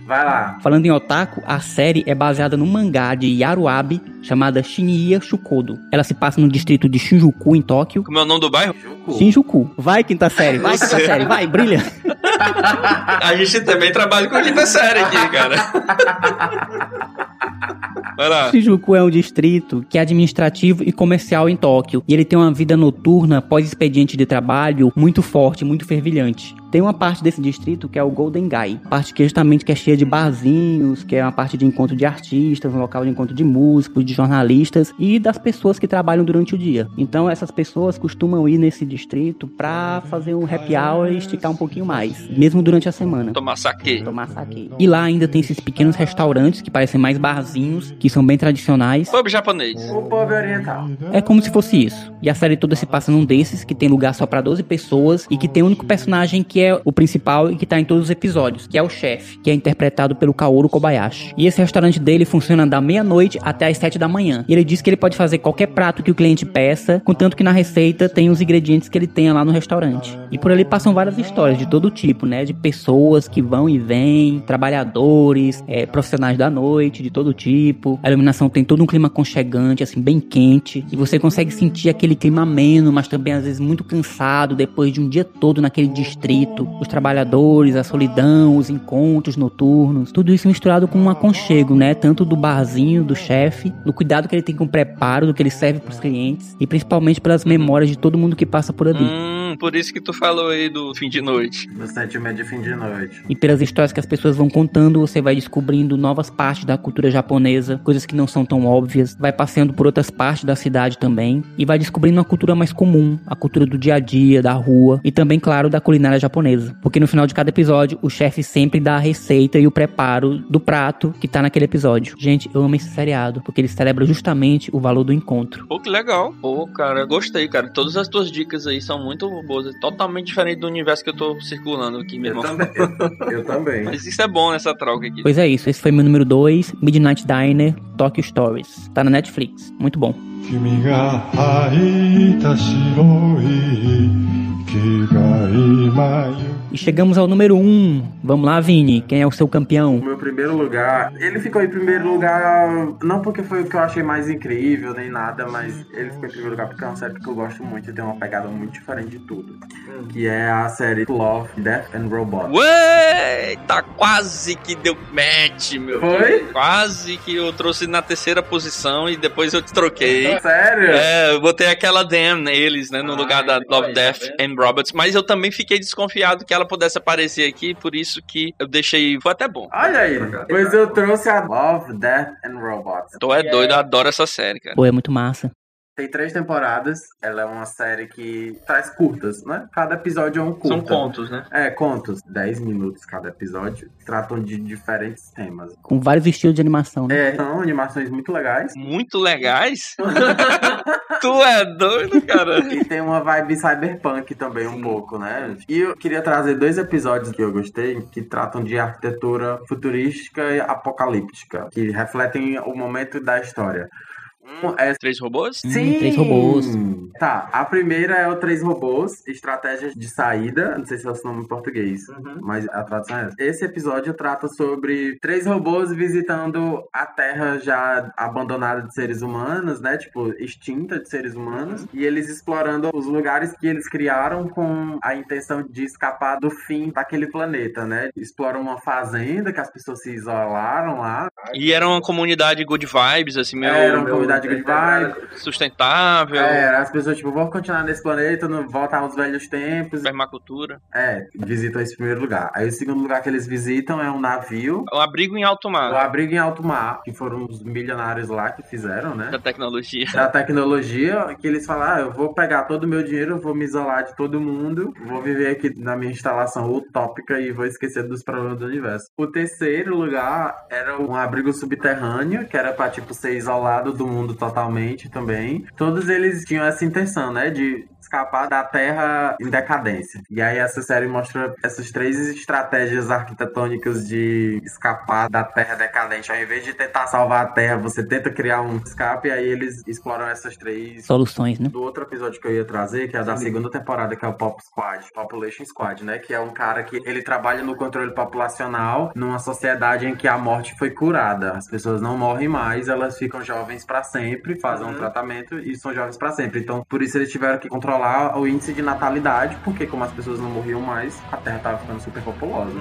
Vai lá. Falando em otaku, a série é baseada no mangá de Yaruabe chamada Shinya Shukodo. Ela se passa no distrito de Shinjuku, em Tóquio. Como é o nome do bairro? Shinjuku. Vai, quinta série. Vai, quinta série. Vai, brilha. A gente também trabalha com a quinta série aqui, cara. Vai lá. Shinjuku é um distrito que é administrativo e comercial em Tóquio. E ele tem uma vida noturna pós-expediente de trabalho muito forte, muito fervilhante. Tem uma parte desse distrito que é o Golden Gai, parte que justamente que é cheia de barzinhos, que é uma parte de encontro de artistas, um local de encontro de músicos, de jornalistas e das pessoas que trabalham durante o dia. Então essas pessoas costumam ir nesse distrito pra fazer um happy hour e esticar um pouquinho mais, mesmo durante a semana Tomar saque. tomar saque. E lá ainda tem esses pequenos restaurantes que parecem mais barzinhos, que são bem tradicionais. Pub japonês. O povo oriental. É como se fosse isso. E a série toda se passa num desses, que tem lugar só pra 12 pessoas e que tem o único personagem que é o principal e que tá em todos os episódios, que é o chefe, que é interpretado pelo Kaoru Kobayashi. E esse restaurante dele funciona da meia-noite até as 7 da manhã. E ele diz que ele pode fazer qualquer prato que o cliente peça, contanto que na receita tem os ingredientes que ele tenha lá no restaurante. E por ali passam várias histórias de todo tipo, né? De pessoas que vão e vêm, trabalhadores, é, profissionais da noite, de todo tipo. A iluminação tem todo um clima aconchegante, assim, bem quente. E você consegue sentir aquele clima ameno, mas também às vezes muito cansado depois de um dia todo naquele distrito. Os trabalhadores, a solidão, os encontros noturnos, tudo isso misturado com um aconchego, né? Tanto do barzinho, do chefe, do cuidado que ele tem com o preparo, do que ele serve pros clientes e principalmente pelas memórias de todo mundo que passa por ali. Hum, por isso que tu falou aí do fim de noite. No sentimento de fim de noite. E pelas histórias que as pessoas vão contando, você vai descobrindo novas partes da cultura japonesa, coisas que não são tão óbvias, vai passeando por outras partes da cidade também, e vai descobrindo uma cultura mais comum, a cultura do dia a dia, da rua, e também, claro, da culinária japonesa. Porque no final de cada episódio, o chefe sempre dá a receita e o preparo do prato que tá naquele episódio. Gente, eu amo esse seriado, porque ele celebra justamente o valor do encontro. Pô, que legal. Pô, cara, eu gostei, cara. Todas as tuas dicas aí são muito boas. É totalmente diferente do universo que eu tô circulando aqui, meu Eu irmão. também. Eu, eu também. Mas isso é bom nessa troca aqui. Pois é isso, esse foi meu número 2, Midnight Diner, Tokyo Stories. Tá na Netflix, muito bom. 君が履いた白い着が今ゆ E chegamos ao número 1. Um. Vamos lá, Vini, quem é o seu campeão? O meu primeiro lugar, ele ficou em primeiro lugar, não porque foi o que eu achei mais incrível nem nada, mas ele ficou em primeiro lugar porque é uma série que eu gosto muito e tem uma pegada muito diferente de tudo. Que é a série Love, Death and Robots. Ué, tá quase que deu match, meu. Foi? Quase que eu trouxe na terceira posição e depois eu troquei. Sério? É, eu botei aquela Damn neles, né, no Ah, lugar da então Love, tá Death and Robots, mas eu também fiquei desconfiado que ela pudesse aparecer aqui, por isso que eu deixei, foi até bom. Olha aí, pois eu trouxe a Love, Death and Robots. Tu é doido, eu adoro essa série, cara. Pô, é muito massa. Tem três temporadas, ela é uma série que traz curtas, né? Cada episódio é um curta. São contos, né? É, contos. 10 minutos cada episódio. Tratam de diferentes temas. Com vários estilos de animação, né? É, são animações muito legais. Muito legais. tu é doido, cara. E tem uma vibe cyberpunk também um pouco, né? E eu queria trazer dois episódios que eu gostei, que tratam de arquitetura futurística e apocalíptica, que refletem o momento da história. Um é Três robôs? Hum, Sim! três robôs. Tá, a primeira é o Três Robôs, Estratégias de Saída. Não sei se é o nome em português, mas a tradução é essa. Esse episódio trata sobre três robôs visitando a Terra já abandonada de seres humanos, né? Tipo, extinta de seres humanos. E eles explorando os lugares que eles criaram com a intenção de escapar do fim daquele planeta, né? Exploram uma fazenda que as pessoas se isolaram lá. E era uma comunidade good vibes, assim, meio Era uma comunidade good vibe. sustentável, É, as pessoas, tipo, vão continuar nesse planeta, não voltar aos velhos tempos. permacultura. É, visitam esse primeiro lugar. Aí o segundo lugar que eles visitam é um navio. Um abrigo em alto O mar abrigo em alto mar, que foram os milionários lá que fizeram, né? da tecnologia. Da tecnologia, que eles falam, ah, eu vou pegar todo o meu dinheiro, vou me isolar de todo mundo, vou viver aqui na minha instalação utópica e vou esquecer dos problemas do universo. O terceiro lugar era um abrigo subterrâneo, que era pra, tipo, ser isolado do mundo totalmente também. Todos eles tinham essa intenção, né, de escapar da Terra em decadência. E aí essa série mostra essas três estratégias arquitetônicas de escapar da Terra decadente. Ao invés de tentar salvar a Terra, você tenta criar um escape e aí eles exploram essas três Soluções, né? do outro episódio que eu ia trazer, que é da segunda temporada, que é o Pop Squad, Population Squad, né? Que é um cara que ele trabalha no controle populacional numa sociedade em que a morte foi curada. As pessoas não morrem mais, elas ficam jovens pra sempre, fazem um tratamento e são jovens pra sempre. Então, por isso eles tiveram que controlar o índice de natalidade, porque como as pessoas não morriam mais, a Terra tava ficando super populosa.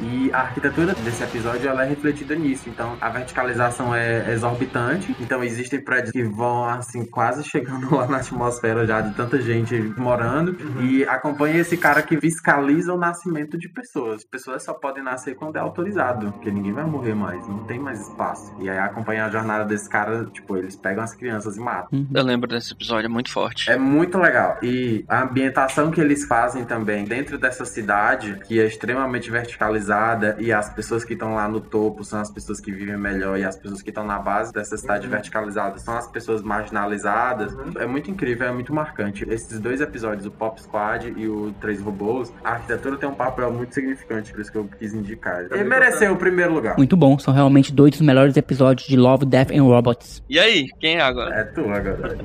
E a arquitetura desse episódio ela é refletida nisso. Então, a verticalização é exorbitante. Então, existem prédios que vão assim quase chegando lá na atmosfera já de tanta gente morando e acompanha esse cara que fiscaliza o nascimento de pessoas. Pessoas só podem nascer quando é autorizado, porque ninguém vai morrer mais, não tem mais espaço. E aí acompanha a jornada desse cara, tipo, eles pegam as crianças e matam. Eu lembro desse episódio, é muito forte. É muito legal. E a ambientação que eles fazem também dentro dessa cidade, que é extremamente verticalizada, e as pessoas que estão lá no topo são as pessoas que vivem melhor, e as pessoas que estão na base dessa cidade verticalizada são as pessoas marginalizadas. É muito incrível, é muito marcante. Esses dois episódios, o Pop Squad e o Três Robôs, a arquitetura tem um papel muito significante, por isso que eu quis indicar. Ele mereceu o primeiro lugar. Muito bom, são realmente dois dos melhores episódios de Love, Death and Robots. E aí, quem é agora? É tu agora.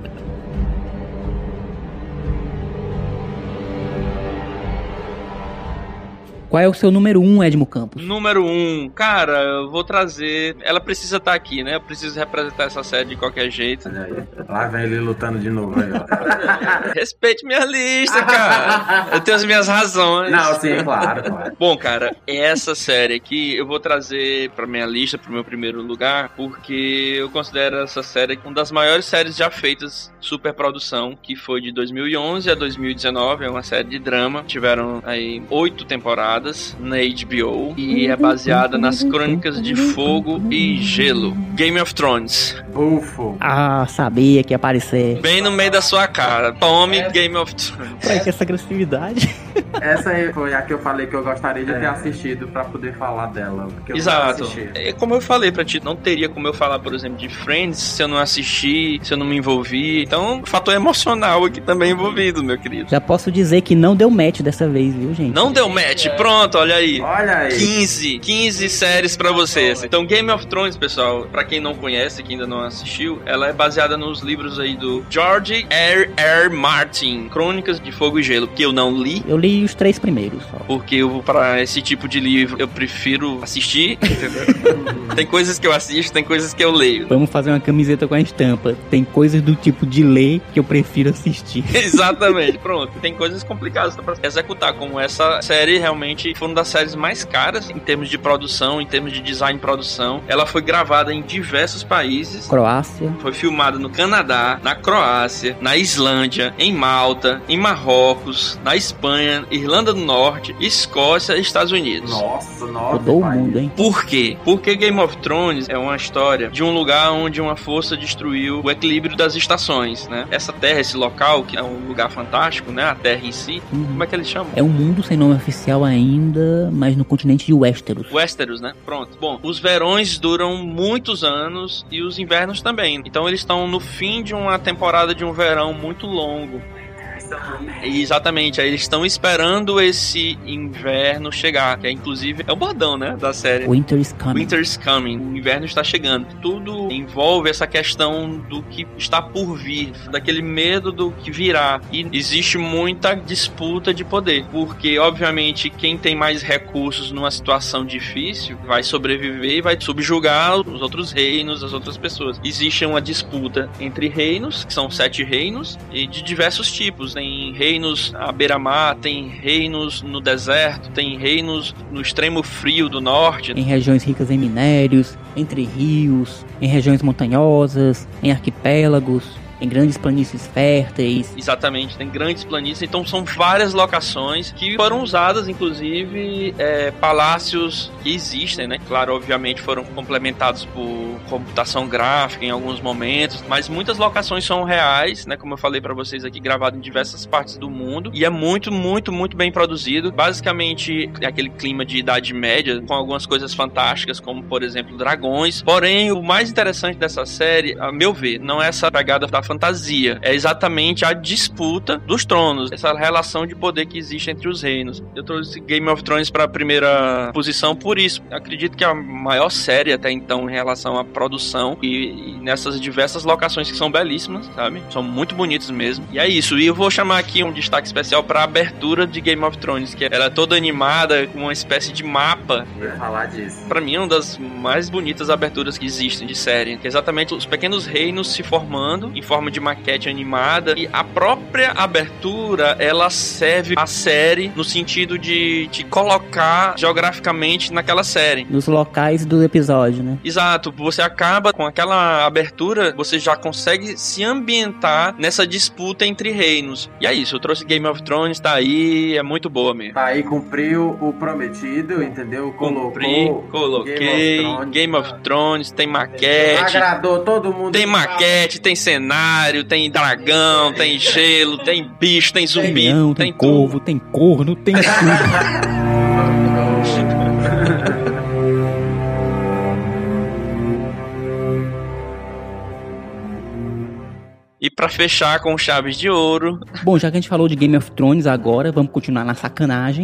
Qual é o seu número um, Edmo Campos? Número um, cara, eu vou trazer. Ela precisa estar aqui, né? Eu preciso representar essa série de qualquer jeito. Olha aí. Lá vem ele lutando de novo aí, ó. Respeite minha lista, cara. Eu tenho as minhas razões. Não, sim, claro, claro. Bom, cara, essa série aqui eu vou trazer pra minha lista, pro meu primeiro lugar, porque eu considero essa série uma das maiores séries já feitas superprodução, que foi de 2011 a 2019, é uma série de drama. Tiveram aí oito temporadas na HBO e é baseada nas Crônicas de Fogo e Gelo. Game of Thrones. Bufo. Ah, sabia que ia aparecer. Bem no meio da sua cara. Tome Game of Thrones. Ué, que essa agressividade. Essa aí foi a que eu falei que eu gostaria de ter assistido pra poder falar dela. Porque eu Exato. não assisti. É como eu falei pra ti, não teria como eu falar, por exemplo, de Friends se eu não assistir, se eu não me envolvi. Então, fator emocional aqui também envolvido, meu querido. Já posso dizer que não deu match dessa vez, viu, gente? Não deu match, pronto, olha aí. Olha aí. 15, 15 séries pra vocês. Então, Game of Thrones, pessoal, pra quem não conhece, que ainda não assistiu, ela é baseada nos livros aí do George R. R. Martin, Crônicas de Fogo e Gelo, que eu não li. Eu li os três primeiros só. Porque eu, pra esse tipo de livro, eu prefiro assistir. entendeu? tem coisas que eu assisto, tem coisas que eu leio. Vamos fazer uma camiseta com a estampa. Tem coisas do tipo de ler que eu prefiro assistir. Exatamente, pronto. Tem coisas complicadas pra executar, como essa série realmente foi uma das séries mais caras em termos de produção, em termos de design e produção. Ela foi gravada em diversos países. Croácia. Foi filmada no Canadá, na Croácia, na Islândia, em Malta, em Marrocos, na Espanha, Irlanda do Norte, Escócia e Estados Unidos. Nossa, nossa. Rodou o mundo, hein? Por quê? Porque Game of Thrones é uma história de um lugar onde uma força destruiu o equilíbrio das estações, né? Essa terra, esse local, que é um lugar fantástico, né? A terra em si. Como é que eles chamam? É um mundo sem nome oficial ainda, mas no continente de Westeros. Westeros, né? Pronto. Bom, os verões duram muitos anos e os invernos também. Então eles estão no fim de uma temporada de um verão muito longo. Exatamente, aí eles estão esperando esse inverno chegar, que é inclusive é o bordão, né, da série. Winter is coming. Winter's coming, o inverno está chegando. Tudo envolve essa questão do que está por vir, daquele medo do que virá. E existe muita disputa de poder, porque obviamente quem tem mais recursos numa situação difícil vai sobreviver e vai subjugar os outros reinos, as outras pessoas. Existe uma disputa entre reinos, que são sete reinos, e de diversos tipos. Tem reinos à beira-mar, tem reinos no deserto, tem reinos no extremo frio do norte, Em regiões ricas em minérios, entre rios, em regiões montanhosas, em arquipélagos, em grandes planícies férteis. Exatamente, tem grandes planícies, então são várias locações que foram usadas, inclusive é, palácios que existem, né? Claro, obviamente foram complementados por computação gráfica em alguns momentos, mas muitas locações são reais, né? Como eu falei pra vocês aqui, gravado em diversas partes do mundo e é muito, muito, muito bem produzido. Basicamente é aquele clima de Idade Média com algumas coisas fantásticas, como por exemplo dragões. Porém, o mais interessante dessa série, a meu ver, não é essa pegada da fantasia, é exatamente a disputa dos tronos, essa relação de poder que existe entre os reinos. Eu trouxe Game of Thrones para a primeira posição por isso. Acredito que é a maior série até então em relação à produção e, e nessas diversas locações que são belíssimas, sabe? São muito bonitas mesmo. E é isso. E eu vou chamar aqui um destaque especial para a abertura de Game of Thrones, que ela é toda animada com uma espécie de mapa Eu ia falar disso. Pra mim é uma das mais bonitas aberturas que existem de série, que é exatamente os pequenos reinos se formando em forma de maquete animada e a própria abertura ela serve a série no sentido de te colocar geograficamente naquela série. Nos locais do episódio, né? Exato, você acaba com aquela abertura, você já consegue se ambientar nessa disputa entre reinos. E é isso, eu trouxe Game of Thrones, tá aí, é muito boa mesmo. Tá aí, cumpriu o prometido, entendeu? Cumpri, Colocou coloquei. Game of Thrones, tem maquete. Agradou todo mundo. Tem maquete, tem cenário, tem dragão, tem gelo, tem bicho, tem zumbi, Leão, tem, tem corvo, tem corno, tem tudo. Pra fechar com chaves de ouro, Bom, já que a gente falou de Game of Thrones agora, vamos continuar na sacanagem.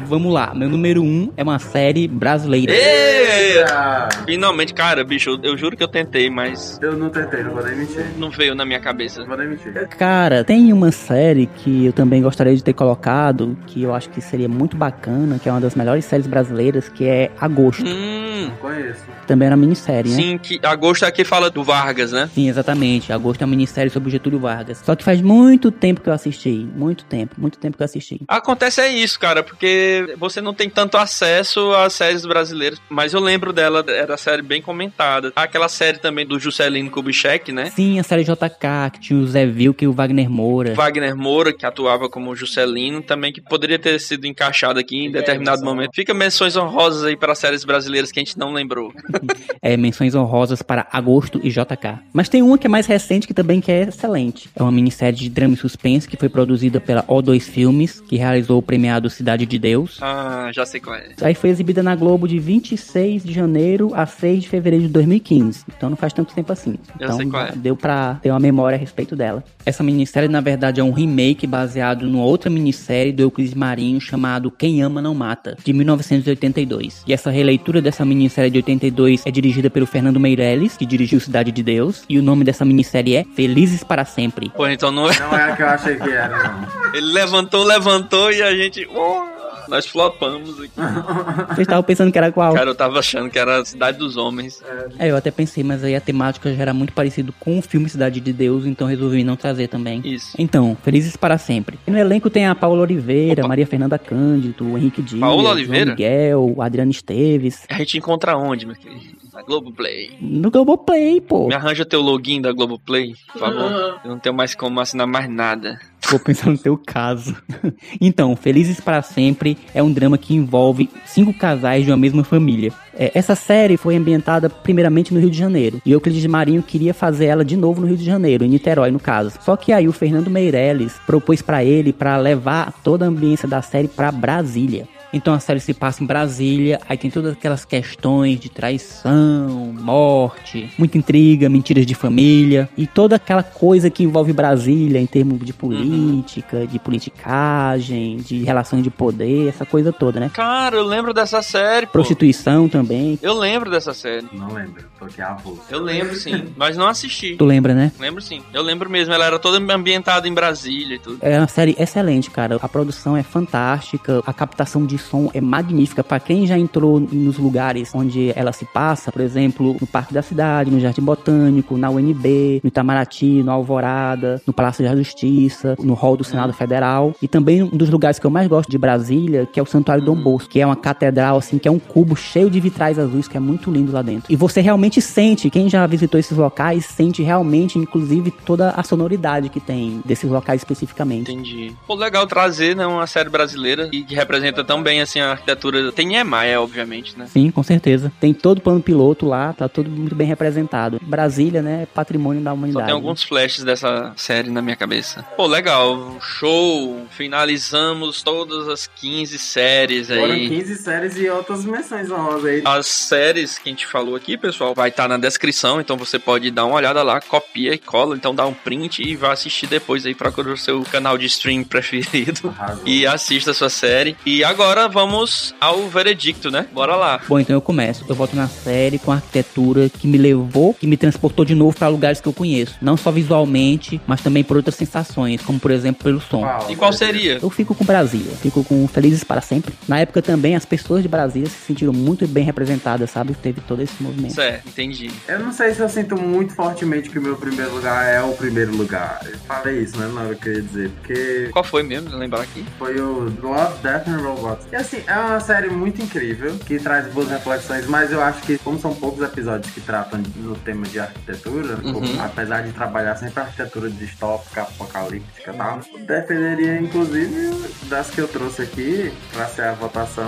vamos lá, meu número um é uma série brasileira. Eita! finalmente, cara, bicho, eu, eu juro que eu tentei, mas Eu não tentei, não vou nem mentir. não veio na minha cabeça. Não vou nem mentir. Cara, tem uma série que eu também gostaria de ter colocado, que eu acho que seria muito bacana, que é uma das melhores séries brasileiras, que é Agosto. Hum, Não conheço. Também era minissérie, né? sim, que agosto aqui fala do Vargas, né? Sim, exatamente. Agosto é uma minissérie sobre o Getúlio Vargas. Só que faz muito tempo que eu assisti. Muito tempo, muito tempo que eu assisti. Acontece é isso, cara, porque você não tem tanto acesso às séries brasileiras, mas eu lembro dela, era série bem comentada. Aquela série também do Juscelino Kubitschek, né? Sim, a série JK, que tinha o Zé Vilk e o Wagner Moura. Wagner Moura, que atuava como Juscelino, também que poderia ter sido encaixado aqui em determinado momento. Fica menções honrosas aí para séries brasileiras que a gente não lembrou. É, menções honrosas para Agosto e JK. Mas tem uma que é mais recente que também que é excelente. É uma minissérie de drama e suspense que foi produzida pela O2 Filmes, que realizou o premiado Cidade de Deus. Ah, já sei qual é. Aí foi exibida na Globo de 26 de janeiro a 6 de fevereiro de 2015. Então não faz tanto tempo assim. Eu Então sei qual é. deu pra ter uma memória a respeito dela. Essa minissérie, na verdade, é um remake baseado numa outra minissérie do Euclides Marinho chamado Quem Ama Não Mata, de 1982. E essa releitura dessa minissérie de 82 é dirigida pelo Fernando Meirelles, que dirigiu Cidade de Deus. E o nome dessa minissérie é Felizes para Sempre. Pô, então não é. Não é a que eu achei que era, não. Ele levantou, levantou e a gente. Oh, nós flopamos aqui. Vocês estavam pensando que era qual? Cara, eu tava achando que era a Cidade dos Homens. É, eu até pensei, mas aí a temática já era muito parecido com o filme Cidade de Deus, então resolvi não trazer também. Isso. Então, Felizes para Sempre. E no elenco tem a Paula Oliveira, Opa. Maria Fernanda Cândido, Henrique Dias, Paola João Oliveira? Miguel, o Adriano Esteves. A gente encontra onde, meu querido? Na Globoplay. No Globoplay, pô. Me arranja teu login da Globoplay, por favor. Eu não tenho mais como assinar mais nada. Vou pensar no teu caso. então, Felizes para Sempre é um drama que envolve cinco casais de uma mesma família. É, essa série foi ambientada primeiramente no Rio de Janeiro. E Euclides Marinho queria fazer ela de novo no Rio de Janeiro, em Niterói, no caso. Só que aí o Fernando Meirelles propôs pra ele pra levar toda a ambiência da série pra Brasília. Então a série se passa em Brasília, aí tem todas aquelas questões de traição, morte, muita intriga, mentiras de família e toda aquela coisa que envolve Brasília em termos de política, uhum. de politicagem, de relações de poder, essa coisa toda, né? Cara, eu lembro dessa série. Pô. Prostituição também. Eu lembro dessa série. Não lembro, porque é avô. Eu lembro sim, mas não assisti. Tu lembra, né? Lembro sim. Eu lembro mesmo, ela era toda ambientada em Brasília e tudo. É uma série excelente, cara. A produção é fantástica, a captação de som é magnífica. Para quem já entrou nos lugares onde ela se passa, por exemplo, no Parque da Cidade, no Jardim Botânico, na UNB, no Itamaraty, no Alvorada, no Palácio da Justiça, no Hall do Senado Federal e também um dos lugares que eu mais gosto de Brasília, que é o Santuário Dom Bosco, que é uma catedral assim, que é um cubo cheio de vitrais azuis que é muito lindo lá dentro. E você realmente sente, quem já visitou esses locais, sente realmente inclusive toda a sonoridade que tem desses locais especificamente. Entendi. Pô, legal trazer, né, uma série brasileira e que representa tão bem assim a arquitetura. Tem Niemeyer, obviamente, né? Sim, com certeza. Tem todo o plano piloto lá, tá tudo muito bem representado. Brasília, né, é patrimônio da humanidade. Só tem alguns flashes dessa série na minha cabeça. Pô, legal. Show. Finalizamos todas as 15 séries aí. Foram 15 séries e outras menções honrosas aí. As séries que a gente falou aqui, pessoal, vai estar tá na descrição, então você pode dar uma olhada lá, copia e cola, então dá um print e vai assistir depois aí, procura o seu canal de stream preferido Arrasou. e assista a sua série. E agora vamos ao veredicto, né? Bora lá. Bom, então eu começo. Eu volto na série com a arquitetura que me levou, que me transportou de novo para lugares que eu conheço. Não só visualmente, mas também por outras sensações, como por exemplo pelo som. Uau, e qual seria? Eu fico com Brasília. Fico com Felizes para Sempre. Na época também as pessoas de Brasília se sentiram muito bem representadas, sabe? Teve todo esse movimento. Certo, entendi. Eu não sei se eu sinto muito fortemente que o meu primeiro lugar é o primeiro lugar. Eu falei isso, né? Na hora que eu ia dizer. Porque. Qual foi mesmo? Lembrar aqui? Foi o Love, Death and Robots. E assim, é uma série muito incrível, que traz boas reflexões, mas eu acho que, como são poucos episódios que tratam no tema de arquitetura, uhum. apesar de trabalhar sempre a arquitetura distópica, apocalíptica e tal, defenderia, inclusive, das que eu trouxe aqui, pra ser a votação,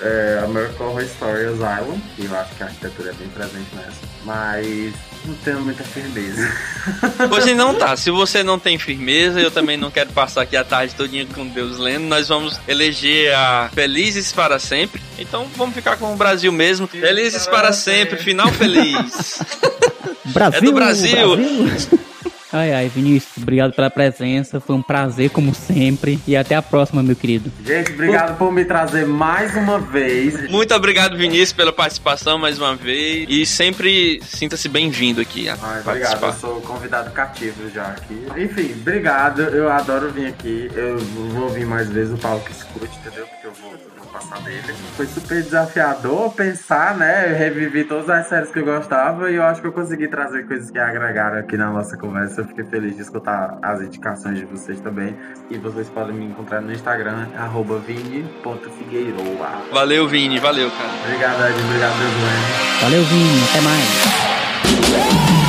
é, American Horror Story Asylum, que eu acho que a arquitetura é bem presente nessa. Mas não tenho muita firmeza. Hoje não tá. Se você não tem firmeza, eu também não quero passar aqui a tarde todinha com Deus lendo. Nós vamos eleger a Felizes para sempre. Então vamos ficar com o Brasil mesmo. Felizes para sempre, final feliz. Brasil, é do Brasil. Brasil. Ai, ai, Vinícius, obrigado pela presença. Foi um prazer, como sempre. E até a próxima, meu querido. Gente, obrigado por me trazer mais uma vez. Muito obrigado, Vinícius, pela participação mais uma vez. E sempre sinta-se bem-vindo aqui. A ai, obrigado, eu sou convidado cativo já aqui. Enfim, obrigado. Eu adoro vir aqui. Eu vou vir mais vezes o Paulo que escute, entendeu? Porque eu vou passar dele. Foi super desafiador pensar, né? Eu revivi todas as séries que eu gostava e eu acho que eu consegui trazer coisas que agregaram aqui na nossa conversa. Eu fiquei feliz de escutar as indicações de vocês também. E vocês podem me encontrar no Instagram, vini.figueiroa. Valeu, Vini. Valeu, cara. Obrigado, Ed. Obrigado, Deus Valeu, Vini. Até mais.